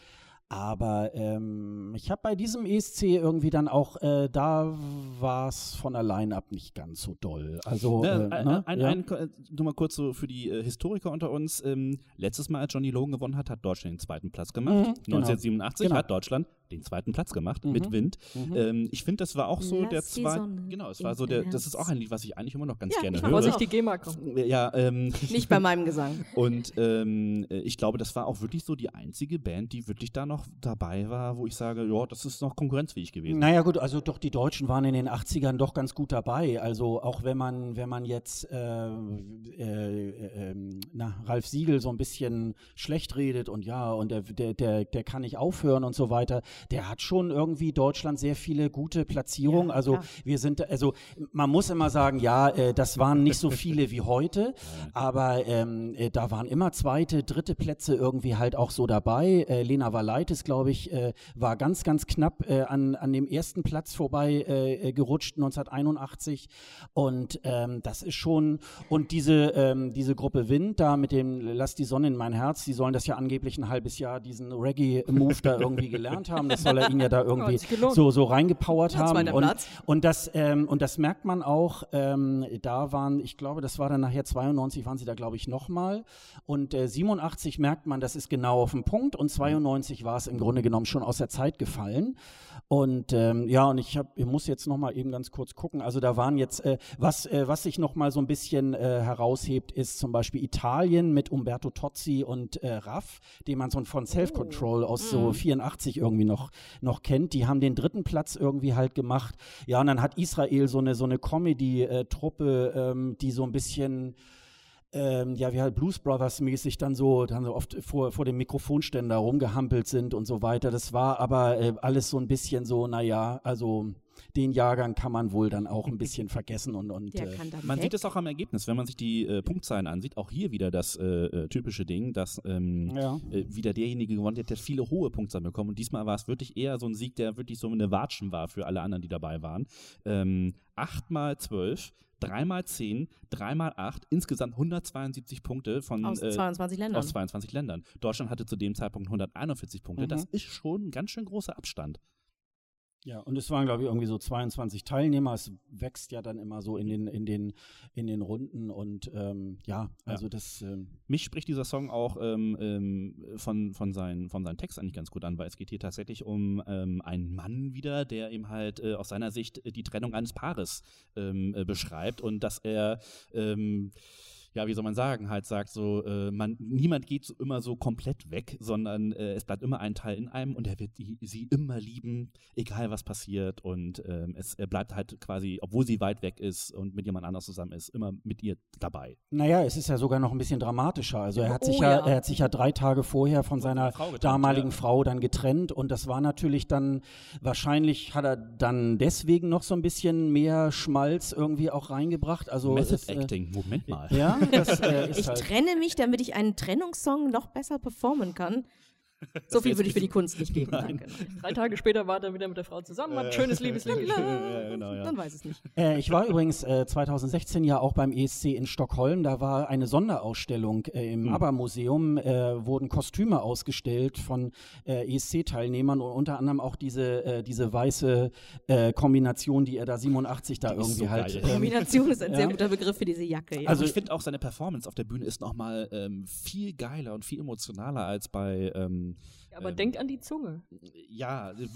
Aber ähm, ich habe bei diesem ESC irgendwie dann auch, äh, da war es von allein ab nicht ganz so doll. Also, Ne, äh, ein, ne? ein, ja. ein, äh, nur mal kurz so für die äh, Historiker unter uns. Ähm, letztes Mal, als Johnny Logan gewonnen hat, hat Deutschland den zweiten Platz gemacht. Mhm, genau. 1987 Genau. hat Deutschland den zweiten Platz gemacht Mhm. mit Wind. Mhm. Ähm, ich finde, das war auch so Lass der zweite. Genau, es war so der. Das ist auch ein Lied, was ich eigentlich immer noch ganz Ja, gerne ich höre. Vorsicht, die GEMA kommt. Ja, ähm, (laughs) Nicht bei meinem Gesang. und ähm, äh, ich glaube, das war auch wirklich so die einzige Band, die wirklich da noch dabei war, wo ich sage, ja, das ist noch konkurrenzfähig gewesen. Naja gut, also doch die Deutschen waren in den 80ern doch ganz gut dabei. Also auch wenn man, wenn man jetzt äh, äh, äh, ähm, na, Ralf Siegel so ein bisschen schlecht redet und ja, und der, der, der, der kann nicht aufhören und so weiter, der hat schon irgendwie Deutschland sehr viele gute Platzierungen. Ja, also klar. wir sind, also man muss immer sagen, ja, äh, das waren nicht so viele wie heute, (laughs) aber ähm, äh, da waren immer zweite, dritte Plätze irgendwie halt auch so dabei. Äh, Lena Valaitis, glaube ich, äh, war ganz, ganz knapp äh, an, an dem ersten Platz vorbei äh, gerutscht 1981 und ähm, das ist schon und diese ähm, diese Gruppe Wind da mit dem Lass die Sonne in mein Herz, die sollen das ja angeblich ein halbes Jahr diesen Reggae-Move da irgendwie gelernt haben. Das soll er ihnen ja da (laughs) irgendwie so so reingepowert haben und, Platz. und das ähm, und das merkt man auch. Ähm, da waren, ich glaube, das war dann nachher 92 waren sie da glaube ich nochmal und äh, 87 merkt man, das ist genau auf dem Punkt und 92 war es im Grunde genommen schon aus der Zeit gefallen. Und ähm, ja, und ich, hab, ich muss jetzt noch mal eben ganz kurz gucken. Also da waren jetzt, äh, was, äh, was sich noch mal so ein bisschen äh, heraushebt, ist zum Beispiel Italien mit Umberto Tozzi und äh, Raff, den man so von Self Control aus so 84 irgendwie noch, noch kennt. Die haben den dritten Platz irgendwie halt gemacht. Ja, und dann hat Israel so eine, so eine Comedy-Truppe, ähm, die so ein bisschen ähm, ja, wie halt Blues Brothers mäßig dann so, dann so oft vor, vor dem Mikrofonständer rumgehampelt sind und so weiter. Das war aber äh, alles so ein bisschen so, naja, also den Jahrgang kann man wohl dann auch ein bisschen (laughs) vergessen und, und äh, Man weg. sieht es auch am Ergebnis, wenn man sich die äh, Punktzahlen ansieht, auch hier wieder das äh, äh, typische Ding, dass ähm, ja. äh, wieder derjenige gewonnen hat, der viele hohe Punktzahlen bekommen. Und diesmal war es wirklich eher so ein Sieg, der wirklich so eine Watschen war für alle anderen, die dabei waren. Ähm, 8 mal 12, 3 mal 10, 3 mal 8, insgesamt 172 Punkte von Aus äh, 22 Ländern. aus 22 Ländern. Deutschland hatte zu dem Zeitpunkt 141 Punkte. Mhm. Das ist schon ein ganz schön großer Abstand. Ja, und es waren, glaube ich, irgendwie so 22 Teilnehmer. Es wächst ja dann immer so in den, in den, in den Runden und ähm, ja, also das ähm, Mich spricht dieser Song auch ähm, ähm, von, von, seinen, von seinen Text eigentlich ganz gut an, weil es geht hier tatsächlich um ähm, einen Mann wieder, der eben halt äh, aus seiner Sicht äh, die Trennung eines Paares ähm, äh, beschreibt und dass er ähm, ja, wie soll man sagen, halt sagt so, äh, man, niemand geht so immer so komplett weg, sondern äh, es bleibt immer ein Teil in einem und er wird die, sie immer lieben, egal was passiert und ähm, es er bleibt halt quasi, obwohl sie weit weg ist und mit jemand anders zusammen ist, immer mit ihr dabei. Naja, es ist ja sogar noch ein bisschen dramatischer. Also er hat Oh sich ja, ja. er hat sich ja drei Tage vorher von seiner Frau getrennt, damaligen ja. Frau dann getrennt und das war natürlich dann, wahrscheinlich hat er dann deswegen noch so ein bisschen mehr Schmalz irgendwie auch reingebracht. Also Method es, äh, Acting, Moment mal. Ja, das äh, Ich halt. trenne mich, damit ich einen Trennungssong noch besser performen kann. (laughs) So viel würde ich für die Kunst nicht geben. Danke. Drei Tage später war er dann wieder mit der Frau zusammen, hat ein schönes Liebesleben. (laughs) ja, genau, ja. Dann weiß es nicht. Äh, ich war übrigens äh, 2016 ja auch beim ESC in Stockholm. Da war eine Sonderausstellung äh, im Hm. ABBA-Museum. Äh, wurden Kostüme ausgestellt von äh, ESC-Teilnehmern und unter anderem auch diese, äh, diese weiße äh, Kombination, die er da 87 da Die irgendwie so halt. geil. ähm, Kombination ist ein (laughs) ja. sehr guter Begriff für diese Jacke. Ja. Also Also- ich finde auch seine Performance auf der Bühne ist nochmal ähm, viel geiler und viel emotionaler als bei, ähm, ähm, aber ähm, denk an die Zunge. ja, äh,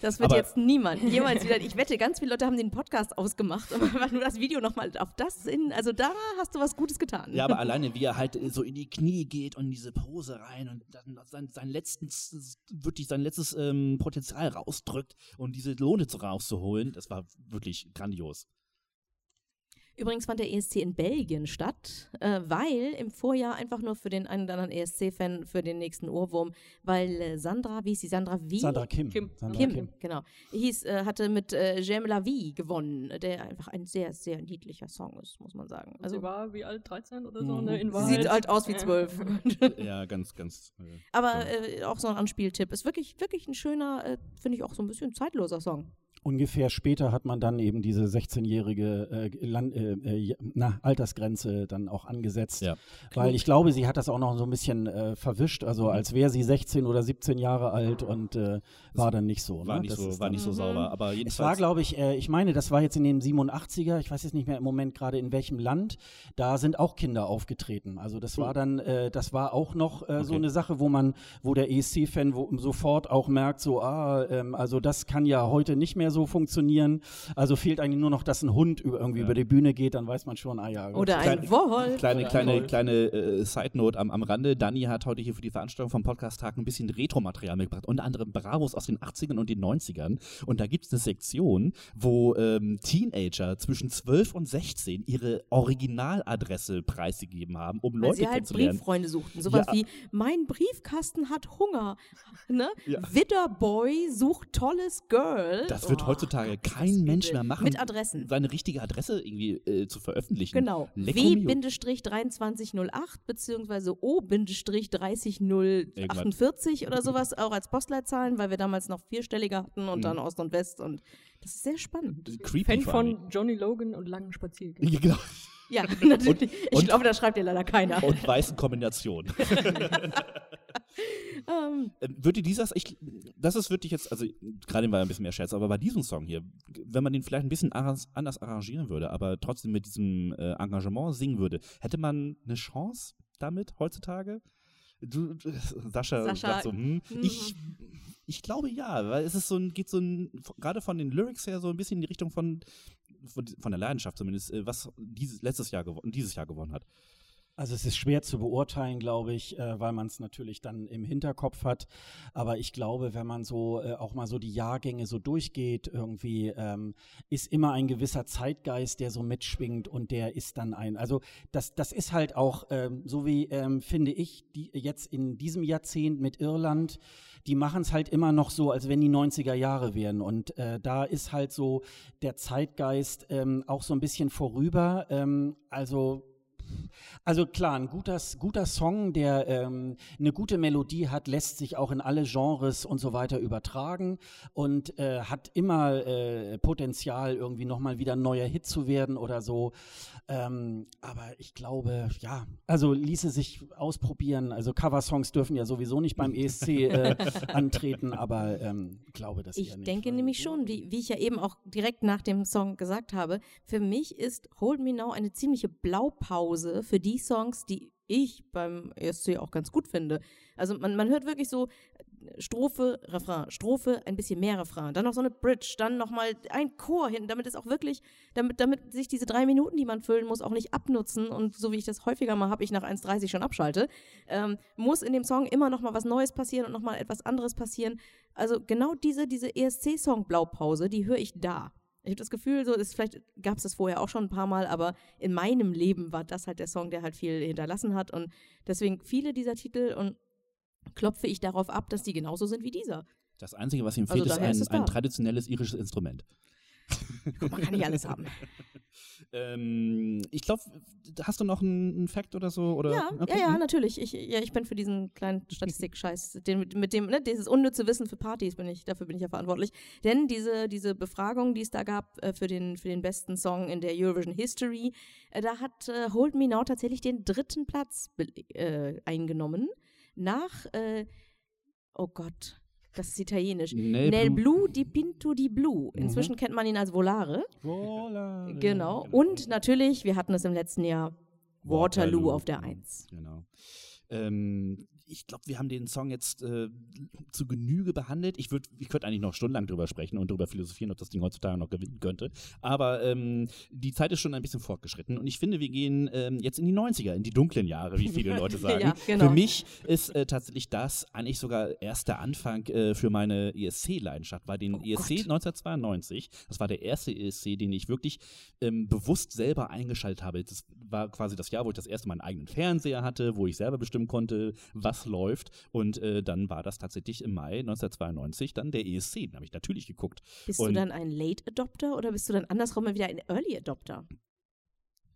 Das wird Aber- jetzt niemand jemals wieder. Ich wette, ganz viele Leute haben den Podcast ausgemacht, (laughs) einfach nur das Video nochmal auf das in. Also da hast du was Gutes getan. Ja, aber alleine, wie er halt so in die Knie geht und in diese Pose rein und dann sein, sein letztes, wirklich sein letztes ähm, Potenzial rausdrückt und diese Lohne zu rauszuholen, das war wirklich grandios. Übrigens fand der ESC in Belgien statt, äh, weil im Vorjahr einfach nur für den einen oder anderen ESC-Fan für den nächsten Ohrwurm, weil äh, Sandra, wie ist die Sandra Wie? Sandra Kim. Kim. Sandra Kim, genau. Hieß, äh, hatte mit äh, J'aime la vie gewonnen, der einfach ein sehr, sehr niedlicher Song ist, muss man sagen. Also Also war wie alt? 13 oder so? Mhm. Ne? In sie Wahrheit. sieht halt aus wie Äh, zwölf. (laughs) Ja, ganz, ganz. Äh, Aber äh, auch so ein Anspieltipp. Ist wirklich, wirklich ein schöner, äh, finde ich auch so ein bisschen zeitloser Song. Ungefähr später hat man dann eben diese 16-jährige äh, äh, äh, na, Altersgrenze dann auch angesetzt. Ja. Weil ich glaube, sie hat das auch noch so ein bisschen äh, verwischt, also Mhm. als wäre sie 16 oder 17 Jahre alt und äh, war dann nicht so. war ne? nicht Das so, war dann- nicht so sauber. Aber Es war, glaube ich, äh, ich meine, das war jetzt in den 87er, ich weiß jetzt nicht mehr im Moment gerade in welchem Land, da sind auch Kinder aufgetreten. Also das war dann, äh, das war auch noch äh, so Okay. eine Sache, wo man, wo der ESC-Fan sofort auch merkt, so, ah, ähm, also das kann ja heute nicht mehr so funktionieren. Also fehlt eigentlich nur noch, dass ein Hund irgendwie Ja. über die Bühne geht, dann weiß man schon, ah ja. Oder ein Kleine- Wolf. Kleine, Oder kleine, kleine äh, Side-Note am, am Rande. Dani hat heute hier für die Veranstaltung vom Podcast-Tag ein bisschen Retro-Material mitgebracht. Unter anderem Bravos aus den 80ern und den 90ern. Und da gibt es eine Sektion, wo ähm, Teenager zwischen 12 und 16 ihre Originaladresse preisgegeben haben, um Weil Leute sie halt. Brieffreunde suchten. Sowas Ja. wie, mein Briefkasten hat Hunger. (laughs) Ne? Ja. Widderboy sucht tolles Girl. Das wird Oh, heutzutage kein. Mensch mehr machen, Mit Adressen. seine richtige Adresse irgendwie äh, zu veröffentlichen. Genau. Lecco mio. W-2308 beziehungsweise O-30048 oder sowas, auch als Postleitzahlen, weil wir damals noch vierstellige hatten und Mhm. dann Ost und West und das ist sehr spannend. Creepy Fan von Johnny Logan und langen Spaziergängen. (laughs) Ja, genau. Ja, (laughs) natürlich. ich und- glaube, da schreibt dir leider keiner. Und weißen Kombinationen. (laughs) (laughs) Ähm, Ähm, Würde dieser, ich, das ist wirklich jetzt, also gerade war ein bisschen mehr Scherz, aber bei diesem Song hier, wenn man den vielleicht ein bisschen anders arrangieren würde, aber trotzdem mit diesem äh, Engagement singen würde, hätte man eine Chance damit heutzutage? Du, du- Sascha, Sascha, sagt so, hm, mhm. ich, ich glaube ja, weil es ist so ein, geht so ein, gerade von den Lyrics her so ein bisschen in die Richtung von, von, der Leidenschaft zumindest, äh, was dieses letztes Jahr gewonnen, dieses Jahr gewonnen hat. Also es ist schwer zu beurteilen, glaube ich, äh, weil man es natürlich dann im Hinterkopf hat. Aber ich glaube, wenn man so äh, auch mal so die Jahrgänge so durchgeht, irgendwie ähm, ist immer ein gewisser Zeitgeist, der so mitschwingt und der ist dann ein. Also das, das ist halt auch ähm, so wie ähm, finde ich die jetzt in diesem Jahrzehnt mit Irland. Die machen es halt immer noch so, als wenn die 90er Jahre wären. Und äh, da ist halt so der Zeitgeist auch so ein bisschen vorüber. Also also klar, ein guter, guter Song, der ähm, eine gute Melodie hat, lässt sich auch in alle Genres und so weiter übertragen und äh, hat immer äh, Potenzial, irgendwie nochmal wieder ein neuer Hit zu werden oder so. Ähm, aber ich glaube, ja, also ließe sich ausprobieren. Also Coversongs dürfen ja sowieso nicht beim ESC äh, (laughs) antreten, aber ähm, glaube das Ich nicht. denke nämlich schon, wie, wie ich ja eben auch direkt nach dem Song gesagt habe, für mich ist Hold Me Now eine ziemliche Blaupause für die Songs, die ich beim ESC auch ganz gut finde. Also man, man hört wirklich so äh, Strophe, Refrain, Strophe, ein bisschen mehr Refrain, dann noch so eine Bridge, dann nochmal ein Chor hin, damit es auch wirklich, damit, damit sich diese drei Minuten, die man füllen muss, auch nicht abnutzen und so wie ich das häufiger mal habe, ich nach 1,30 schon abschalte, ähm, muss in dem Song immer nochmal was Neues passieren und nochmal etwas anderes passieren. Also genau diese, diese ESC-Song Blaupause, die höre ich da. Ich habe das Gefühl, so ist vielleicht gab es das vorher auch schon ein paar Mal, aber in meinem Leben war das halt der Song, der halt viel hinterlassen hat und deswegen viele dieser Titel und klopfe ich darauf ab, dass die genauso sind wie dieser. Das Einzige, was ihm Also fehlt, ist daher ein, ist ein traditionelles irisches Instrument. Guck, man kann nicht alles haben. (laughs) Ähm, ich glaube, hast du noch einen, Fact oder so? Oder? Ja, Okay, ja, ja, natürlich. Ich, ja, ich bin für diesen kleinen Statistik-Scheiß, den, mit, mit dem, ne, dieses unnütze Wissen für Partys bin ich, dafür bin ich ja verantwortlich. Denn diese, diese Befragung, die es da gab äh, für, den, für den besten Song in der Eurovision History, äh, da hat äh, Hold Me Now tatsächlich den dritten Platz äh, eingenommen. Nach, äh, oh Gott, das ist italienisch. Nel Nel Blu- Blu di Pinto di Blu. Inzwischen kennt man ihn als Volare. Volare. Genau. Und natürlich, wir hatten es im letzten Jahr, Waterloo, Waterloo. auf der Eins. Genau. Ähm, ich glaube, wir haben den Song jetzt äh, zu Genüge behandelt. Ich würde, ich könnte eigentlich noch stundenlang drüber sprechen und darüber philosophieren, ob das Ding heutzutage noch gewinnen könnte. Aber ähm, die Zeit ist schon ein bisschen fortgeschritten und ich finde, wir gehen ähm, jetzt in die 90er, in die dunklen Jahre, wie viele Leute (laughs) sagen. Ja, genau. Für mich ist äh, tatsächlich das eigentlich sogar erst der Anfang äh, für meine ESC-Leidenschaft, weil den ESC 1992, das war der erste ESC, den ich wirklich ähm, bewusst selber eingeschaltet habe. Das war quasi das Jahr, wo ich das erste Mal einen eigenen Fernseher hatte, wo ich selber bestimmen konnte, was läuft. Und äh, dann war das tatsächlich im Mai 1992 dann der ESC. Den habe ich natürlich geguckt. Bist Und- du dann ein Late Adopter oder bist du dann andersrum mal wieder ein Early Adopter?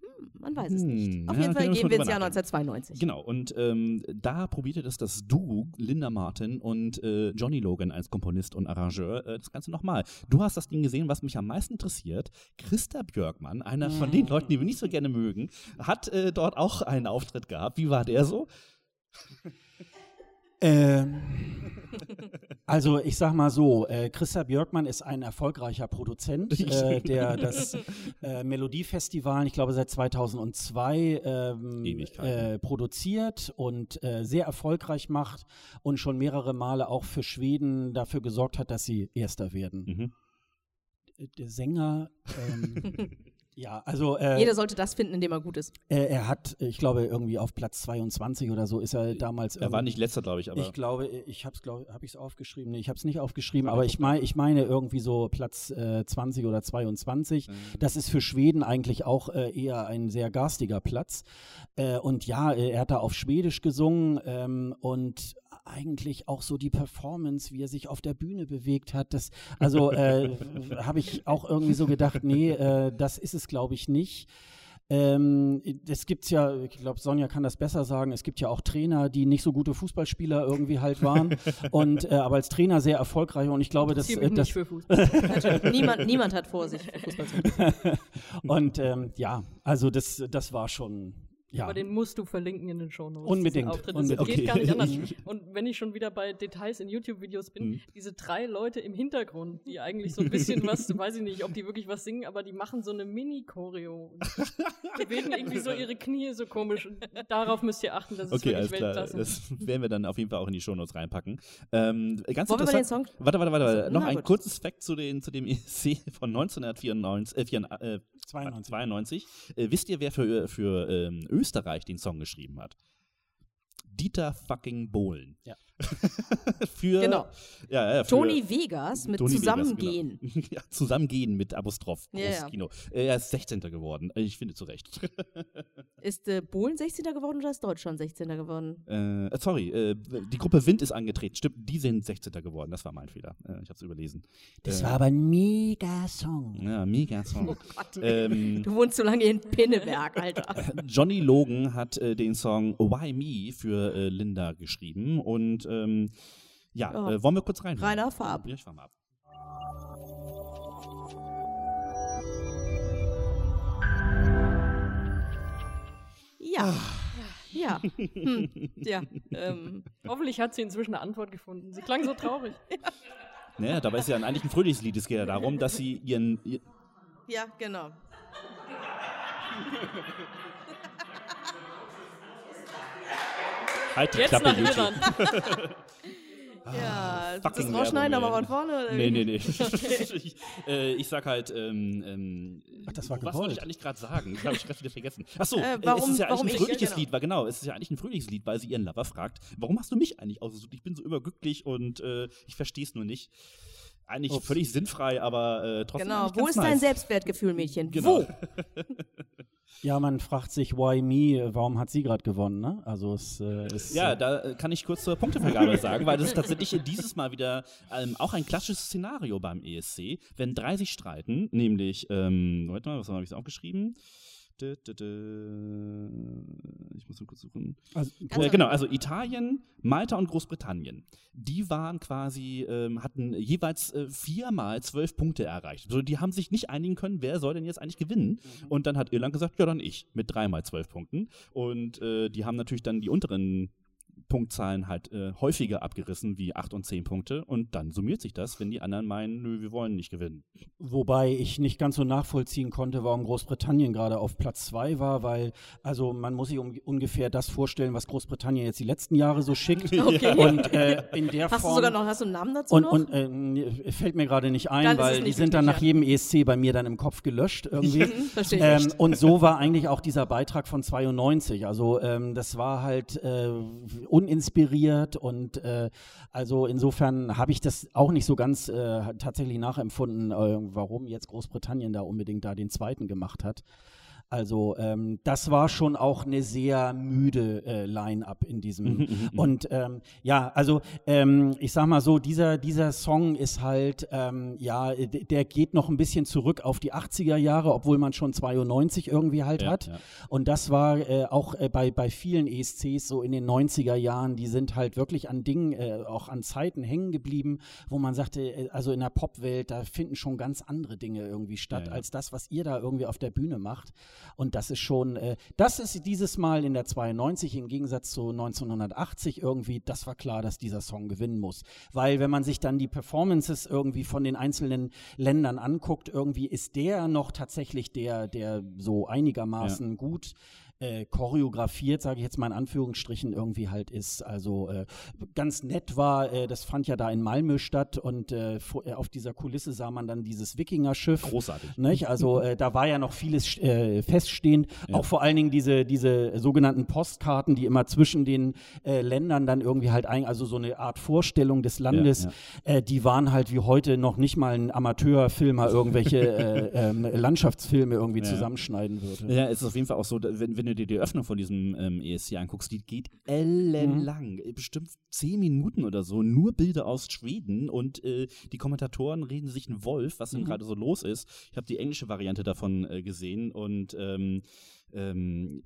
Hm, man weiß es nicht. Hm, Auf ja, jeden Fall gehen wir ins Jahr nachdenken. 1992. Genau, und ähm, da probierte das das Duo Linda Martin und äh, Johnny Logan als Komponist und Arrangeur äh, das Ganze nochmal. Du hast das Ding gesehen, was mich am meisten interessiert. Christa Björkmann, einer von den Leuten, die wir nicht so gerne mögen, hat äh, dort auch einen Auftritt gehabt. Wie war der so? Ähm, also ich sag mal so, äh, Christa Björkmann ist ein erfolgreicher Produzent, äh, (laughs) der das äh, Melodiefestival, ich glaube seit 2002, ähm, äh, produziert und äh, sehr erfolgreich macht und schon mehrere Male auch für Schweden dafür gesorgt hat, dass sie Erster werden. Mhm. Äh, Der Sänger, ähm, (laughs) ja, also äh, Jeder sollte das finden, in dem er gut ist. äh, er hat, ich glaube, irgendwie auf Platz 22 oder so ist er damals. Er war nicht letzter, glaube ich, aber ich glaube, ich habe es, glaube habe ich es aufgeschrieben. Nee, ich habe es nicht aufgeschrieben, aber ich meine, ich meine irgendwie so Platz äh, 20 oder 22. Das ist für Schweden eigentlich auch äh, eher ein sehr garstiger Platz. Äh, und ja, äh, er hat da auf Schwedisch gesungen ähm, und eigentlich auch so die Performance, wie er sich auf der Bühne bewegt hat. Das, also (laughs) äh, habe ich auch irgendwie so gedacht, nee, äh, das ist es, glaube ich, nicht. Ähm, es gibt ja, ich glaube, Sonja kann das besser sagen, es gibt ja auch Trainer, die nicht so gute Fußballspieler irgendwie halt waren und äh, aber als Trainer sehr erfolgreich und ich glaube, dass, äh, das nicht für Fußball. niemand, niemand hat vor, sich für Fußball zu (laughs) und ähm, ja, also das, das war schon ja. Aber den musst du verlinken in den Shownotes. Unbedingt, Auftritt. unbedingt. Das geht Okay. gar nicht anders. (laughs) Und wenn ich schon wieder bei Details in YouTube-Videos bin, Mhm. diese drei Leute im Hintergrund, die eigentlich so ein bisschen (laughs) was, weiß ich nicht, ob die wirklich was singen, aber die machen so eine Mini-Choreo. Die (laughs) bewegen irgendwie so ihre Knie so komisch. Und darauf müsst ihr achten, das ist Okay, alles wirklich klar. Weltklasse. Das werden wir dann auf jeden Fall auch in die Shownotes reinpacken. Ähm, ganz Wollen wir mal den interessant. Song? Warte, warte, warte. warte. Achso, Noch ein gut. kurzes Fact zu, den, zu dem ESC von 1994, äh, 94, äh, 92. 92. Äh, wisst ihr, wer für, für ähm, Österreich den Song geschrieben hat? Dieter fucking Bohlen. Ja. (laughs) für, Genau. Ja, ja, für, Tony Vegas mit Tony Vegas, Zusammengehen. Genau. (laughs) ja, zusammengehen mit Apostroph. Ja, Großes ja. Kino. Er ist 16. geworden. Ich finde zu Recht. (laughs) Ist äh, Bohlen 16. geworden oder ist Deutschland 16. geworden? Äh, sorry, äh, die Gruppe Wind ist angetreten. Stimmt, die sind 16. geworden. Das war mein Fehler. Äh, ich habe es überlesen. Das äh, war aber ein mega Song. Ja, mega Song. Oh Gott. ähm, Du wohnst so lange in Pinneberg, Alter. Johnny Logan hat äh, den Song Why Me für äh, Linda geschrieben und ähm, ja, Ja. Äh, wollen wir kurz rein? Rainer, fahr ab. Ja, ich fahr mal ab. Ja. Ja. Hm. Ja. Ähm. Hoffentlich hat sie inzwischen eine Antwort gefunden. Sie klang so traurig. (laughs) Naja, dabei ist ja eigentlich ein fröhliches Lied. Es geht ja darum, dass sie ihren. Ihr, Ja, genau. Halt die Jetzt Klappe, nach YouTube. (laughs) (laughs) Ja, das fucking rausschneiden, aber von vorne. oder Nee, nee, nee. (laughs) ich, äh, ich sag halt, ähm, ähm, Ach, das war was gewollt. wollte ich eigentlich gerade sagen? Das habe ich gerade wieder vergessen. Achso, Äh, äh, warum- es ist ja eigentlich ein ich? fröhliches Genau. Lied, weil genau, es ist ja eigentlich ein fröhliches Lied, weil sie ihren Lover fragt, warum hast du mich eigentlich ausgesucht? Ich bin so überglücklich und äh, ich verstehe es nur nicht. Eigentlich Ups. völlig sinnfrei, aber äh, trotzdem Genau. Wo ganz ist nice. dein Selbstwertgefühl, Mädchen? Genau. Wo? (laughs) Ja, man fragt sich, why me? Warum hat sie gerade gewonnen? Ne? Also es äh, ist Ja, äh, da äh, kann ich kurz zur Punktevergabe sagen, weil das ist tatsächlich dieses Mal wieder ähm, auch ein klassisches Szenario beim ESC, wenn drei sich streiten, nämlich, ähm, warte mal, was habe ich aufgeschrieben? Dö. Ich muss mal kurz suchen. also, Äh, genau, also Italien, Malta und Großbritannien. Die waren quasi, ähm, hatten jeweils äh, viermal zwölf Punkte erreicht. Also die haben sich nicht einigen können, wer soll denn jetzt eigentlich gewinnen. Und dann hat Irland gesagt, ja dann ich, mit dreimal zwölf Punkten. Und äh, die haben natürlich dann die unteren Punktzahlen halt äh, häufiger abgerissen wie 8 und 10 Punkte und dann summiert sich das, wenn die anderen meinen, nö, wir wollen nicht gewinnen. Wobei ich nicht ganz so nachvollziehen konnte, warum Großbritannien gerade auf Platz 2 war, weil also man muss sich um, ungefähr das vorstellen, was Großbritannien jetzt die letzten Jahre so schickt. (laughs) Okay. Und äh, in der Hast Form du sogar noch, hast du einen Namen dazu und, noch? und äh, fällt mir gerade nicht ein, Dann weil die nicht sind dann nach jedem ESC bei mir dann im Kopf gelöscht irgendwie. (laughs) Verstehe ich. Ähm, und so war eigentlich auch dieser Beitrag von 92. Also ähm, das war halt äh, uninspiriert und äh, also insofern habe ich das auch nicht so ganz äh, tatsächlich nachempfunden, äh, warum jetzt Großbritannien da unbedingt da den zweiten gemacht hat. Also ähm, das war schon auch eine sehr müde äh, Line-up in diesem. Mhm, mhm, mhm. Und ähm, ja, also ähm, ich sag mal so, dieser, dieser Song ist halt, ähm, ja, d- der geht noch ein bisschen zurück auf die 80er Jahre, obwohl man schon 92 irgendwie halt Ja, hat. ja. Und das war äh, auch äh, bei, bei vielen ESCs so in den 90er Jahren, die sind halt wirklich an Dingen, äh, auch an Zeiten hängen geblieben, wo man sagte, äh, also in der Popwelt, da finden schon ganz andere Dinge irgendwie statt, ja. als das, was ihr da irgendwie auf der Bühne macht. Und das ist schon, äh, das ist dieses Mal in der 92 im Gegensatz zu 1980 irgendwie, das war klar, dass dieser Song gewinnen muss. Weil wenn man sich dann die Performances irgendwie von den einzelnen Ländern anguckt, irgendwie ist der noch tatsächlich der, der so einigermaßen gut äh, choreografiert, sage ich jetzt mal in Anführungsstrichen, irgendwie halt ist. Also äh, ganz nett war, äh, das fand ja da in Malmö statt und äh, äh, auf dieser Kulisse sah man dann dieses Wikinger-Schiff. Großartig. Nicht? Also äh, da war ja noch vieles äh, feststehend. Ja. Auch vor allen Dingen diese, diese sogenannten Postkarten, die immer zwischen den äh, Ländern dann irgendwie halt ein, also so eine Art Vorstellung des Landes, ja. Äh, die waren halt wie heute noch nicht mal ein Amateurfilmer irgendwelche (laughs) äh, ähm, Landschaftsfilme irgendwie Ja. zusammenschneiden würde. Ja, es ist auf jeden Fall auch so, wenn, wenn du dir die Öffnung von diesem ähm, ESC anguckst, die geht ellenlang, äh, bestimmt zehn Minuten oder so, nur Bilder aus Schweden und äh, die Kommentatoren reden sich einen Wolf, was denn gerade so los ist. Ich habe die englische Variante davon äh, gesehen und ähm, ähm,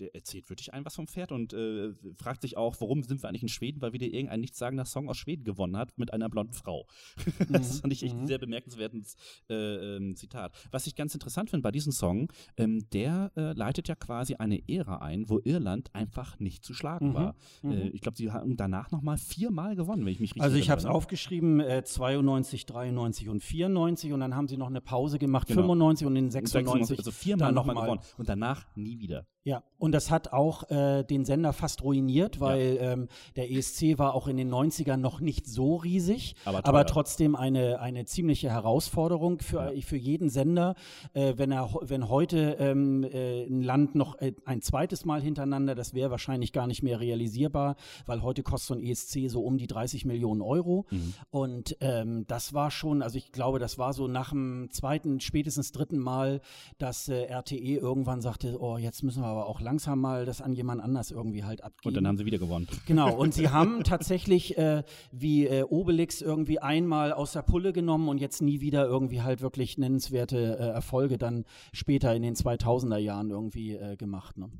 der erzählt wirklich ein was vom Pferd und äh, fragt sich auch, warum sind wir eigentlich in Schweden, weil wieder irgendein nichtssagender Song aus Schweden gewonnen hat mit einer blonden Frau. (laughs) das fand ich echt ein sehr bemerkenswertes äh, ähm, Zitat. Was ich ganz interessant finde bei diesem Song, ähm, der äh, leitet ja quasi eine Ära ein, wo Irland einfach nicht zu schlagen Mhm. war. Äh, ich glaube, sie haben danach nochmal viermal gewonnen, wenn ich mich richtig Also ich habe es erinnere. aufgeschrieben, äh, 92, 93 und 94 und dann haben sie noch eine Pause gemacht, Genau. 95 und in Und 96 also viermal nochmal noch mal. gewonnen und danach nie wieder. Ja, und das hat auch äh, den Sender fast ruiniert, weil ähm, der ESC war auch in den 90ern noch nicht so riesig, Aber aber, trotzdem eine, eine ziemliche Herausforderung für, für jeden Sender. Äh, wenn, er, wenn heute ähm, äh, ein Land noch äh, ein zweites Mal hintereinander, das wäre wahrscheinlich gar nicht mehr realisierbar, weil heute kostet so ein ESC so um die 30 Millionen Euro. Und ähm, das war schon, also ich glaube, das war so nach dem zweiten, spätestens dritten Mal, dass äh, RTE irgendwann sagte, oh, jetzt müssen wir aber auch langsam mal das an jemand anders irgendwie halt abgeben. Und dann haben sie wieder gewonnen. Genau, und sie haben tatsächlich äh, wie äh, Obelix irgendwie einmal aus der Pulle genommen und jetzt nie wieder irgendwie halt wirklich nennenswerte äh, Erfolge dann später in den 2000er Jahren irgendwie äh, gemacht. Ne?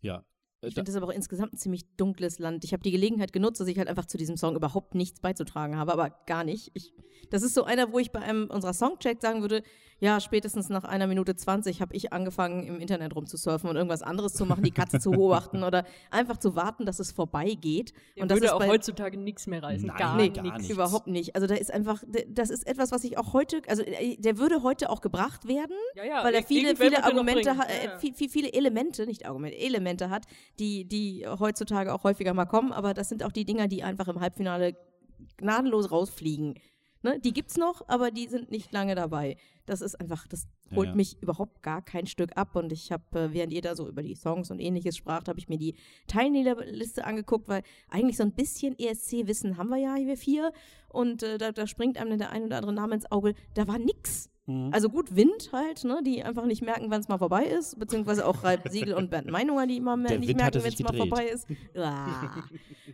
Ja. Äh, Ich da- finde das aber auch insgesamt ein ziemlich dunkles Land. Ich habe die Gelegenheit genutzt, dass ich halt einfach zu diesem Song überhaupt nichts beizutragen habe, aber gar nicht. Ich, das ist so einer, wo ich bei einem unserer Songcheck sagen würde, ja, spätestens nach einer Minute 20 habe ich angefangen, im Internet rumzusurfen und irgendwas anderes zu machen, die Katze zu beobachten (laughs) oder einfach zu warten, dass es vorbeigeht. Der und das würde auch heutzutage nichts mehr reißen. Nein, gar Nee, gar nichts. Überhaupt nicht. Also da ist einfach, das ist etwas, was ich auch heute, also äh, der würde heute auch gebracht werden, Ja, ja, weil er viele, viele Argumente hat, Ja, äh, ja. viel, viel, viele Elemente, nicht Argumente, Elemente hat, die, die heutzutage auch häufiger mal kommen, aber das sind auch die Dinger, die einfach im Halbfinale gnadenlos rausfliegen. Ne? Die gibt's noch, aber die sind nicht lange dabei. Das ist einfach, das Ja, holt ja. mich überhaupt gar kein Stück ab. Und ich habe, äh, während ihr da so über die Songs und ähnliches spracht, habe ich mir die Teilnehmerliste angeguckt, weil eigentlich so ein bisschen ESC-Wissen haben wir ja, wir vier. Und äh, da, da springt einem der ein oder andere Name ins Auge. Da war nix. Mhm. Also gut, Wind halt, ne, die einfach nicht merken, wann es mal vorbei ist, beziehungsweise auch Ralf (laughs) Siegel und Bernd Meinunger, die immer mehr nicht Wind merken, wenn es mal vorbei ist. Ah.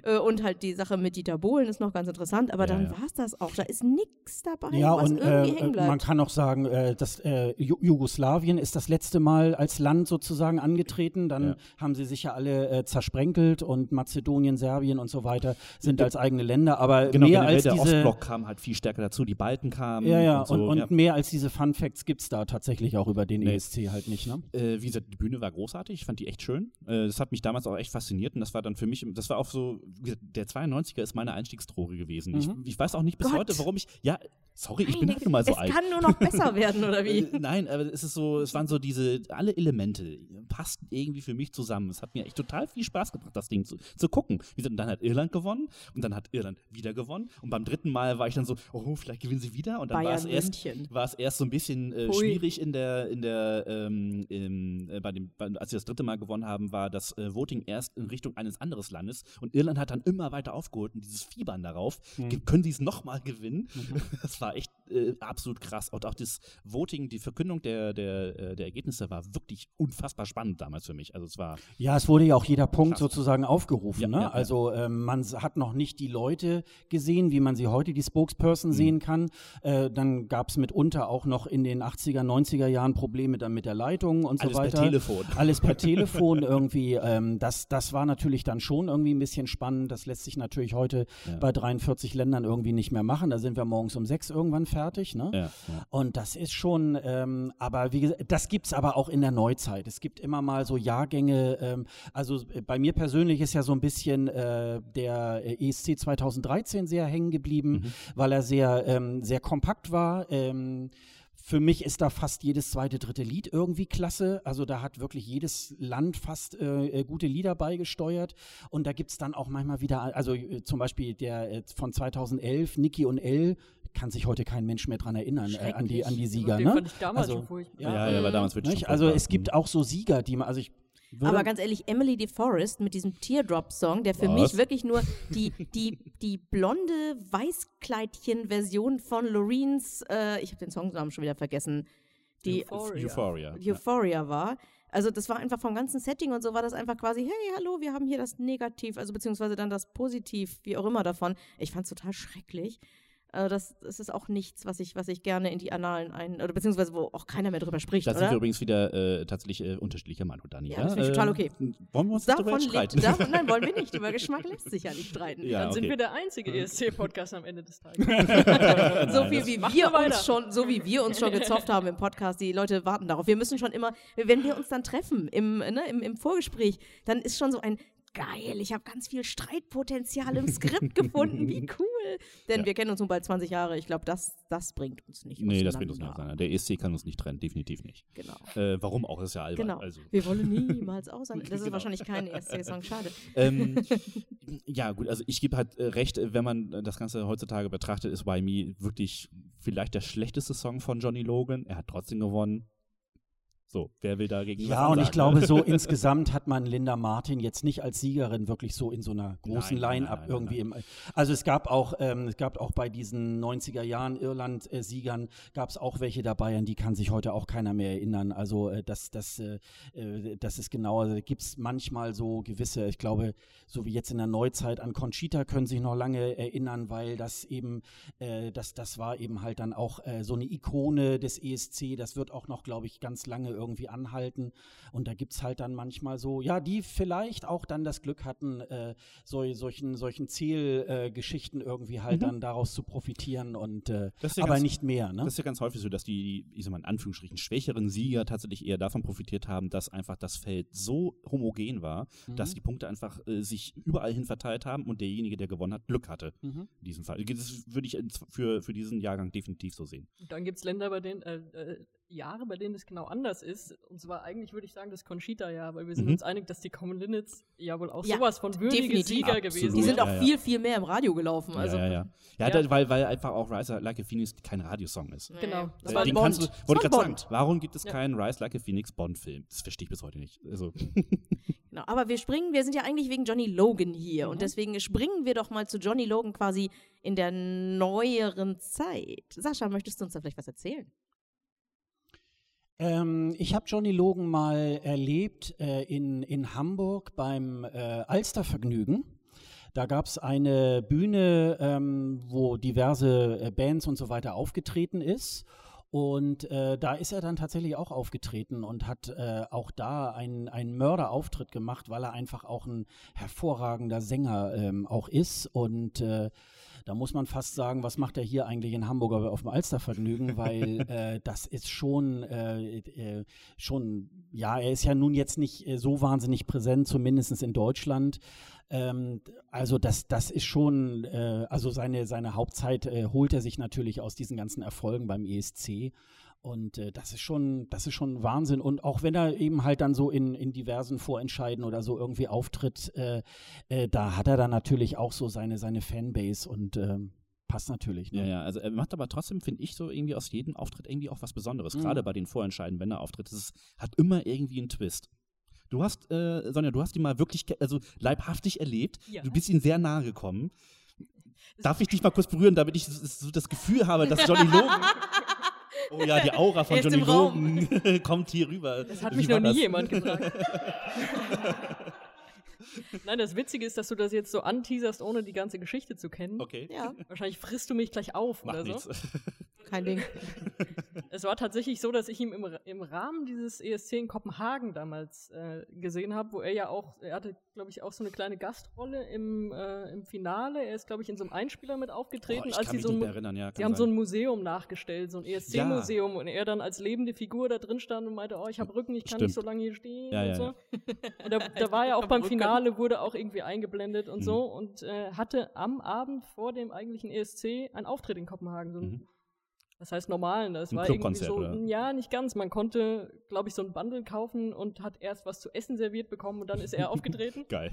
Äh, und halt die Sache mit Dieter Bohlen ist noch ganz interessant, aber Ja, dann ja. war es das auch. Da ist nix dabei, Ja, was und irgendwie äh, hängen bleibt. man kann auch sagen, äh, dass äh, Ju Jugoslawien ist das letzte Mal als Land sozusagen angetreten. Dann Ja. haben sie sich ja alle äh, zersprenkelt und Mazedonien, Serbien und so weiter sind als eigene Länder. Aber Genau, mehr als der diese Ostblock kam halt viel stärker dazu, die Balten kamen Ja, ja, und so. und, und ja. mehr als diese diese Fun Facts gibt es da tatsächlich auch über den Nee. ESC halt nicht, ne? Äh, wie gesagt, die Bühne war großartig, ich fand die echt schön. Äh, das hat mich damals auch echt fasziniert und das war dann für mich, das war auch so, der 92er ist meine Einstiegsdroge gewesen. Ich, ich weiß auch nicht bis Gott. heute, warum ich, ja, sorry, ich bin halt nun mal so es alt. kann nur noch besser (laughs) werden, oder wie? Äh, Nein, aber es ist so, es waren so diese, alle Elemente passten irgendwie für mich zusammen. Es hat mir echt total viel Spaß gebracht, das Ding zu, zu gucken. Und dann hat Irland gewonnen und dann hat Irland wieder gewonnen und beim dritten Mal war ich dann so, oh, vielleicht gewinnen sie wieder und dann war es erst, war es erst so ein bisschen äh, schwierig in der, in der, ähm, im, äh, bei dem, bei, als sie das dritte Mal gewonnen haben, war das äh, Voting erst in Richtung eines anderes Landes und Irland hat dann immer weiter aufgeholt und dieses Fiebern darauf, ge- können sie es nochmal gewinnen? (laughs) Das war echt äh, absolut krass. Und auch das Voting, die Verkündung der, der, äh, der Ergebnisse war wirklich unfassbar spannend damals für mich. Also es war Ja, es wurde ja auch jeder Punkt Krass. sozusagen aufgerufen. Ja, ne? ja. Also ähm, man hat noch nicht die Leute gesehen, wie man sie heute, die Spokesperson, Mhm. sehen kann. Äh, dann gab es mitunter auch noch in den 80er, 90er Jahren Probleme dann mit der Leitung und Alles so per weiter. Telefon. (laughs) Alles per Telefon (laughs) irgendwie. Ähm, das, das war natürlich dann schon irgendwie ein bisschen spannend. Das lässt sich natürlich heute Ja. bei 43 Ländern irgendwie nicht mehr machen. Da sind wir morgens um sechs irgendwann fertig. Ne? Ja, ja. Und das ist schon, ähm, aber wie gesagt, das gibt es aber auch in der Neuzeit. Es gibt immer mal so Jahrgänge, ähm, also äh, bei mir persönlich ist ja so ein bisschen äh, der äh, ESC 2013 sehr hängen geblieben, weil er sehr, ähm, sehr kompakt war. Ähm, für mich ist da fast jedes zweite, dritte Lied irgendwie klasse. Also da hat wirklich jedes Land fast äh, äh, gute Lieder beigesteuert. Und da gibt es dann auch manchmal wieder, also äh, zum Beispiel der äh, von 2011, Niki und Elle, kann sich heute kein Mensch mehr dran erinnern, äh, an, die, an die Sieger. Den Ne? fand ich damals Also, schon furchtbar. Ja, ja, war damals wirklich Nicht? schon Also es gibt auch so Sieger, die man, also ich Aber ganz ehrlich, Emily DeForest mit diesem Teardrop-Song, der für Was? mich wirklich nur die, die, die blonde Weißkleidchen-Version von Loreens, äh, ich habe den Songnamen schon wieder vergessen, die Euphoria. Euphoria. Ja. Euphoria war. Also das war einfach vom ganzen Setting und so war das einfach quasi, hey, hallo, wir haben hier das Negativ, also beziehungsweise dann das Positiv, wie auch immer davon. Ich fand es total schrecklich. Äh, das, das ist auch nichts, was ich, was ich gerne in die Annalen ein, oder beziehungsweise wo auch keiner mehr drüber spricht, Da sind wir übrigens wieder äh, tatsächlich äh, unterschiedlicher Meinung, Dani. Ja, das finde ich total okay. Wollen wir uns darüber Davon jetzt streiten? lebt, davon, nein, wollen wir (laughs) nicht. Über Geschmack lässt sich ja nicht streiten. Ja, Dann sind okay. wir der einzige ESC-Podcast am Ende des Tages. (laughs) (laughs) so viel wie wir uns schon, so wie wir uns schon gezofft haben im Podcast, die Leute warten darauf. Wir müssen schon immer, wenn wir uns dann treffen im, ne, im, im Vorgespräch, dann ist schon so ein geil, ich habe ganz viel Streitpotenzial im Skript gefunden, wie (laughs) cool. Denn Ja. wir kennen uns nun bald 20 Jahre, ich glaube, das, das bringt uns nicht Nee, das bringt uns nicht auseinander. Der ESC kann uns nicht trennen, definitiv nicht. Genau. Äh, warum auch? Das ist ja albern. Genau. Also. Wir wollen niemals auseinander. (laughs) Das ist Genau. wahrscheinlich kein ESC-Song, schade. (laughs) ähm, ja, gut, also ich gebe halt äh, recht, äh, wenn man äh, das Ganze heutzutage betrachtet, ist Why Me wirklich vielleicht der schlechteste Song von Johnny Logan. Er hat trotzdem gewonnen. So, wer will dagegen Ja, und ich glaube, ne? so (laughs) insgesamt hat man Linda Martin jetzt nicht als Siegerin wirklich so in so einer großen Nein, nein, Line-Up nein, nein, irgendwie im. Also es gab auch, ähm, es gab auch bei diesen 90er Jahren Irland-Siegern gab es auch welche dabei, an die kann sich heute auch keiner mehr erinnern. Also äh, das, das, äh, äh, das ist genau, also gibt es manchmal so gewisse, ich glaube, so wie jetzt in der Neuzeit an Conchita können sich noch lange erinnern, weil das eben, äh, das, das war eben halt dann auch äh, so eine Ikone des ESC, das wird auch noch, glaube ich, ganz lange irgendwie anhalten. Und da gibt es halt dann manchmal so, ja, die vielleicht auch dann das Glück hatten, äh, so, solchen, solchen Zählgeschichten irgendwie halt dann daraus zu profitieren und äh, Mhm. Das ist ja aber ganz- nicht mehr, ne? Das ist ja ganz häufig so, dass die, ich sag mal in Anführungsstrichen, schwächeren Sieger tatsächlich eher davon profitiert haben, dass einfach das Feld so homogen war, dass Mhm. die Punkte einfach äh, sich überall hin verteilt haben und derjenige, der gewonnen hat, Glück hatte. Mhm. In diesem Fall. Das würde ich für, für diesen Jahrgang definitiv so sehen. Und dann gibt es Länder, bei denen, äh, äh, Jahre, bei denen es genau anders ist. Und zwar eigentlich würde ich sagen, das Conchita-Jahr, weil wir sind Mhm. uns einig, dass die Common Linnets ja wohl auch Ja, sowas von würdige definitiv. Sieger Absolut. gewesen Die sind sind. auch Ja, ja. viel, viel mehr im Radio gelaufen. Also, ja, ja, ja. Ja, Ja. Weil, weil einfach auch Rise Like a Phoenix kein Radiosong ist. Genau. Das Äh, war den Bond. du, Das wollte gerade sagen, Bond. warum gibt es Ja. keinen Rise Like a Phoenix Bond-Film? Das verstehe ich bis heute nicht. Also, (laughs) Genau, aber wir springen, wir sind ja eigentlich wegen Johnny Logan hier Mhm. und deswegen springen wir doch mal zu Johnny Logan quasi in der neueren Zeit. Sascha, möchtest du uns da vielleicht was erzählen? Ähm, ich habe Johnny Logan mal erlebt äh, in, in Hamburg beim äh, Alstervergnügen. Da gab es eine Bühne, ähm, wo diverse äh, Bands und so weiter aufgetreten ist. Und äh, da ist er dann tatsächlich auch aufgetreten und hat äh, auch da einen, einen Mörderauftritt gemacht, weil er einfach auch ein hervorragender Sänger ähm, auch ist. Und äh, Da muss man fast sagen, was macht er hier eigentlich in Hamburg auf dem Alstervergnügen, (laughs) weil äh, das ist schon, äh, äh, schon, ja, er ist ja nun jetzt nicht äh, so wahnsinnig präsent, zumindest in Deutschland. Ähm, also das, das ist schon, äh, also seine, seine Hauptzeit äh, holt er sich natürlich aus diesen ganzen Erfolgen beim ESC. Und äh, das ist schon, das ist schon Wahnsinn. Und auch wenn er eben halt dann so in, in diversen Vorentscheiden oder so irgendwie auftritt, äh, äh, da hat er dann natürlich auch so seine, seine Fanbase und ähm, passt natürlich. Ne? Ja, ja, also er macht aber trotzdem, finde ich, so irgendwie aus jedem Auftritt irgendwie auch was Besonderes. Mhm. Gerade bei den Vorentscheiden, wenn er auftritt. Es ist, hat immer irgendwie einen Twist. Du hast, äh, Sonja, du hast ihn mal wirklich, also leibhaftig erlebt. Ja. Du bist ihm sehr nahe gekommen. Darf ich dich mal kurz berühren, damit ich so- so das Gefühl habe, dass Johnny Logan. (laughs) Oh ja, die Aura von Johnny. Logan (laughs) kommt hier rüber. Das hat mich noch nie jemand (laughs) gefragt. Nein, das Witzige ist, dass du das jetzt so anteaserst, ohne die ganze Geschichte zu kennen. Okay. Ja, Wahrscheinlich frisst du mich gleich auf Macht oder so. nichts. (laughs) kein Ding. Es war tatsächlich so, dass ich ihn im, im Rahmen dieses ESC in Kopenhagen damals äh, gesehen habe, wo er ja auch, er hatte, glaube ich, auch so eine kleine Gastrolle im, äh, im Finale. Er ist, glaube ich, in so einem Einspieler mit aufgetreten, Oh, ich als kann sie mich so ein nicht mehr erinnern, ja. Sie kann haben so ein Museum nachgestellt, so ein ESC-Museum, und er dann als lebende Figur da drin stand und meinte, oh, ich habe Rücken, ich kann Stimmt. nicht so lange hier stehen Ja, und ja, so. ja. Und da, da war ja auch beim Rücken. Finale, wurde auch irgendwie eingeblendet und Mhm. so und äh, hatte am Abend vor dem eigentlichen ESC einen Auftritt in Kopenhagen. So ein, Mhm. Das heißt normalen, das Ein war irgendwie so, oder? ja, nicht ganz. Man konnte, glaube ich, so ein Bundle kaufen und hat erst was zu essen serviert bekommen und dann ist er (laughs) aufgetreten. Geil.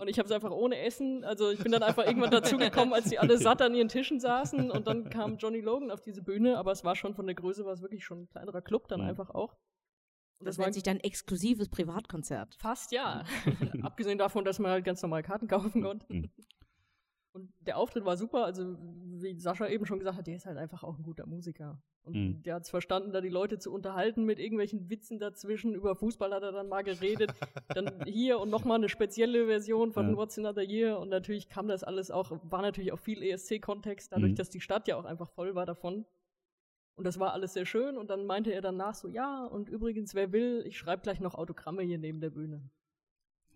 Und ich habe es einfach ohne Essen, also ich bin dann einfach irgendwann dazugekommen, als die alle satt an ihren Tischen saßen und dann kam Johnny Logan auf diese Bühne, aber es war schon von der Größe, war es wirklich schon ein kleinerer Club dann Mhm. einfach auch. Und Das das, war nennt sich dann exklusives Privatkonzert. fast ja. (laughs) (laughs) Abgesehen davon, dass man halt ganz normal Karten kaufen konnte. Mhm. Und der Auftritt war super, also wie Sascha eben schon gesagt hat, der ist halt einfach auch ein guter Musiker. Und Mhm. der hat es verstanden, da die Leute zu unterhalten mit irgendwelchen Witzen dazwischen. Über Fußball hat er dann mal geredet. dann (laughs) hier und nochmal eine spezielle Version von Ja. What's Another Year. Und natürlich kam das alles auch, war natürlich auch viel ESC-Kontext, dadurch, Mhm. dass die Stadt ja auch einfach voll war davon. Und das war alles sehr schön. Und dann meinte er danach so, ja, und übrigens, wer will, ich schreibe gleich noch Autogramme hier neben der Bühne.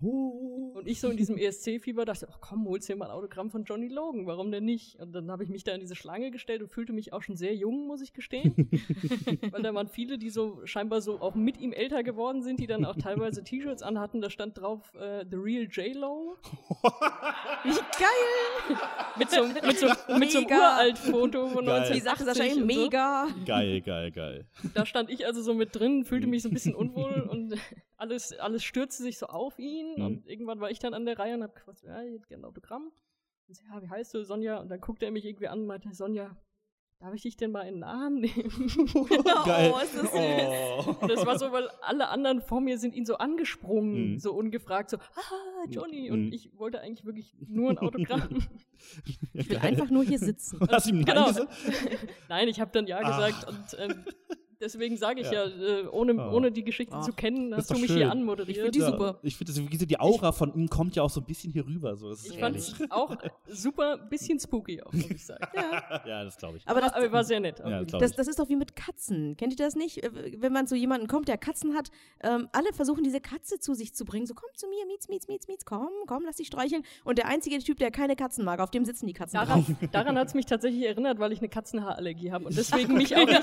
Und ich so in diesem (laughs) ESC-Fieber dachte, ach komm, holst dir mal ein Autogramm von Johnny Logan, warum denn nicht? Und dann habe ich mich da in diese Schlange gestellt und fühlte mich auch schon sehr jung, muss ich gestehen. (laughs) Weil da waren viele, die so scheinbar so auch mit ihm älter geworden sind, die dann auch teilweise T-Shirts anhatten. Da stand drauf äh, The Real J-Lo. (laughs) Wie geil! Mit so, mit so, mit so einem Mega. Uralt-Foto von Geil. Die Sache 1980 eben und so. mega. Geil, geil, geil. Da stand ich also so mit drin, fühlte mich so ein bisschen unwohl und alles, alles stürzte sich so auf ihn. Mhm. Und irgendwann war ich dann an der Reihe und hab gefragt, ja, ich hätte gerne ein Autogramm. Und so, ja, wie heißt du, Sonja? Und dann guckte er mich irgendwie an und meinte, Sonja, darf ich dich denn mal in den Arm nehmen? (laughs) (laughs) Geil. Oh, ist das süß. Oh. Und das war so, weil alle anderen vor mir sind ihn so angesprungen, Mhm. so ungefragt, so, ah, Johnny. Mhm. Und ich wollte eigentlich wirklich nur ein Autogramm. (laughs) Ich will einfach nur hier sitzen. Hast ihm Nein Genau. gesagt? Nein, ich habe dann ja Ach. gesagt und ähm, deswegen sage ich Ja. ja, äh, ohne, Oh. ohne die Geschichte Ach, zu kennen, das ist hast du mich schön. hier Ich anmoderiert. find die super. Ich finde, das- die Aura von ihm kommt ja auch so ein bisschen hier rüber. So. Das ist Ich fand es (laughs) auch super, bisschen spooky auch, muss ich sagen. (laughs) ja, das glaube ich. Aber das, Aber er war sehr nett. Ja, das, ich. das ist doch wie mit Katzen. Kennt ihr das nicht? Äh, Wenn man zu jemandem kommt, der Katzen hat, ähm, alle versuchen diese Katze zu sich zu bringen. So, komm zu mir, mietz, mietz, mietz, mietz, komm, komm, lass dich streicheln. Und der einzige Typ, der keine Katzen mag, auf dem sitzen die Katzen drauf. Daran, daran hat es mich tatsächlich erinnert, weil ich eine Katzenhaarallergie habe und (laughs) deswegen mich auch nicht.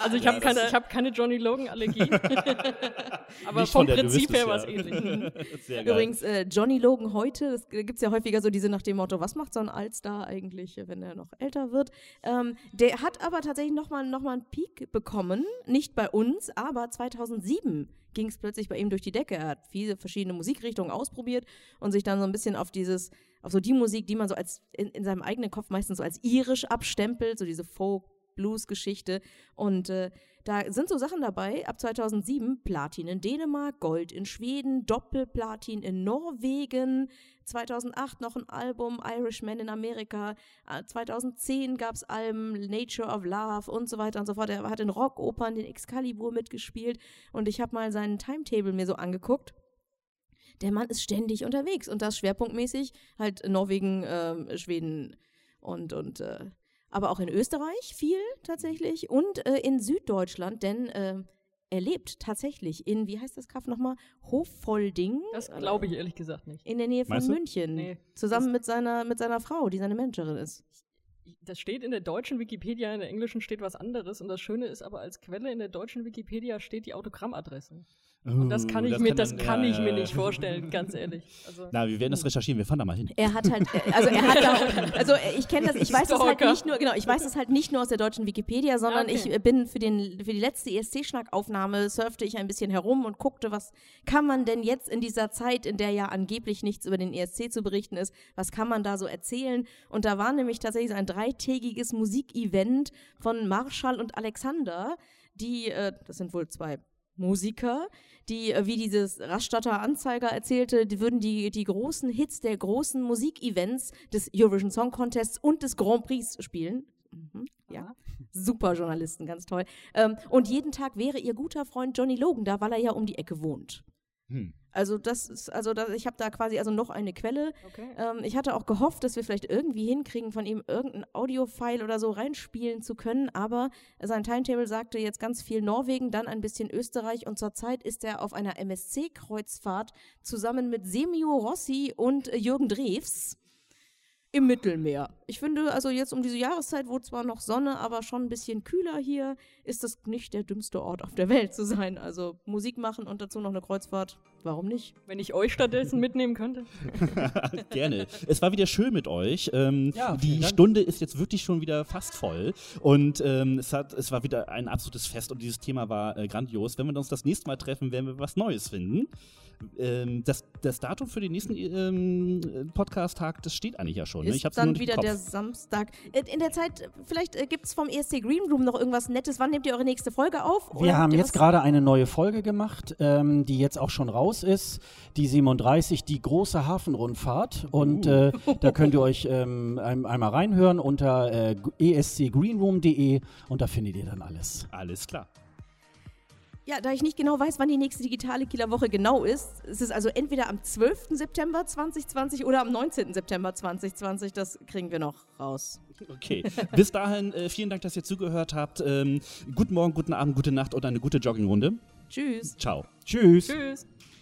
Also ich habe keine, ich hab keine Johnny Logan-Allergie. (laughs) Aber Nicht vom Prinzip her war es ja. ähnlich. (laughs) Geil. Übrigens, äh, Johnny Logan heute, das gibt es ja häufiger so diese nach dem Motto, was macht so ein Allstar eigentlich, wenn er noch älter wird? Ähm, der hat aber tatsächlich nochmal noch mal einen Peak bekommen, nicht bei uns, aber 2007 ging es plötzlich bei ihm durch die Decke. Er hat viele verschiedene Musikrichtungen ausprobiert und sich dann so ein bisschen auf dieses, auf so die Musik, die man so als in, in seinem eigenen Kopf meistens so als irisch abstempelt, so diese Folk, Blues-Geschichte. Und äh, da sind so Sachen dabei, ab 2007 Platin in Dänemark, Gold in Schweden, Doppelplatin in Norwegen, 2008 noch ein Album, Irishman in Amerika, äh, 2010 gab es Alben, Nature of Love und so weiter und so fort. Er hat in Rockopern den Excalibur mitgespielt und ich habe mal seinen Timetable mir so angeguckt. Der Mann ist ständig unterwegs und das schwerpunktmäßig halt Norwegen, ähm, Schweden und, und äh, aber auch in Österreich viel tatsächlich und äh, in Süddeutschland, denn äh, er lebt tatsächlich in, wie heißt das Kaff nochmal? Hofvolding? Das glaube ich ehrlich gesagt nicht. In der Nähe von Meinst? München. Nee. Zusammen mit seiner, mit seiner Frau, die seine Managerin ist. Das steht in der deutschen Wikipedia, in der englischen steht was anderes. Und das Schöne ist aber, als Quelle in der deutschen Wikipedia steht die Autogrammadresse. Und das kann ich, mir, das dann- kann ja, ich ja, mir ja. nicht vorstellen, ganz ehrlich. Also, Na, wir werden das recherchieren, wir fahren da mal hin. Er hat halt, äh, also er hat da, (laughs) also ich kenne das, ich weiß das halt Stalker. nicht nur, genau, ich weiß das halt nicht nur aus der deutschen Wikipedia, sondern Okay. ich bin für den, für die letzte ESC-Schnack-Aufnahme surfte ich ein bisschen herum und guckte, was kann man denn jetzt in dieser Zeit, in der ja angeblich nichts über den ESC zu berichten ist, was kann man da so erzählen? Und da war nämlich tatsächlich so ein dreitägiges Musikevent von Marschall und Alexander, die, äh, das sind wohl zwei Musiker, die, äh, wie dieses Rastatter Anzeiger erzählte, die würden die, die großen Hits der großen Musikevents des Eurovision Song Contests und des Grand Prix spielen. Mhm, ja, super Journalisten, ganz toll. Ähm, und jeden Tag wäre ihr guter Freund Johnny Logan da, weil er ja um die Ecke wohnt. Hm. Also das ist, also da, ich habe da quasi also noch eine Quelle. okay. Ähm, ich hatte auch gehofft, dass wir vielleicht irgendwie hinkriegen, von ihm irgendein Audio-File oder so reinspielen zu können, aber sein Timetable sagte jetzt ganz viel Norwegen, dann ein bisschen Österreich und zurzeit ist er auf einer MSC-Kreuzfahrt zusammen mit Semio Rossi und äh, Jürgen Drews im Mittelmeer. Ich finde, also jetzt um diese Jahreszeit, wo zwar noch Sonne, aber schon ein bisschen kühler hier, ist das nicht der dümmste Ort auf der Welt zu sein. Also Musik machen und dazu noch eine Kreuzfahrt, warum nicht? Wenn ich euch stattdessen mitnehmen könnte. (laughs) Gerne. Es war wieder schön mit euch. Ähm, Ja, die Dank. Stunde ist jetzt wirklich schon wieder fast voll. Und ähm, es, hat, es war wieder ein absolutes Fest und dieses Thema war äh, grandios. Wenn wir uns das nächste Mal treffen, werden wir was Neues finden. Ähm, das, das Datum für den nächsten ähm, Podcast-Tag, das steht eigentlich ja schon. Ne? Ist Ich hab's nur dann wieder der Samstag. In der Zeit, vielleicht äh, gibt es vom ESC Green Room noch irgendwas Nettes. Wann nehmt ihr eure nächste Folge auf? Wir haben jetzt gerade eine neue Folge gemacht, ähm, die jetzt auch schon raus ist, die 37, die große Hafenrundfahrt. Und äh, da könnt ihr euch ähm, ein, einmal reinhören unter äh, escgreenroom.de und da findet ihr dann alles. Alles klar. Ja, da ich nicht genau weiß, wann die nächste digitale Kieler Woche genau ist, ist es also entweder am 12. September 2020 oder am 19. September 2020. Das kriegen wir noch raus. Okay. Bis dahin, äh, vielen Dank, dass ihr zugehört habt. Ähm, guten Morgen, guten Abend, gute Nacht und eine gute Joggingrunde. Tschüss. Ciao. Tschüss. Tschüss.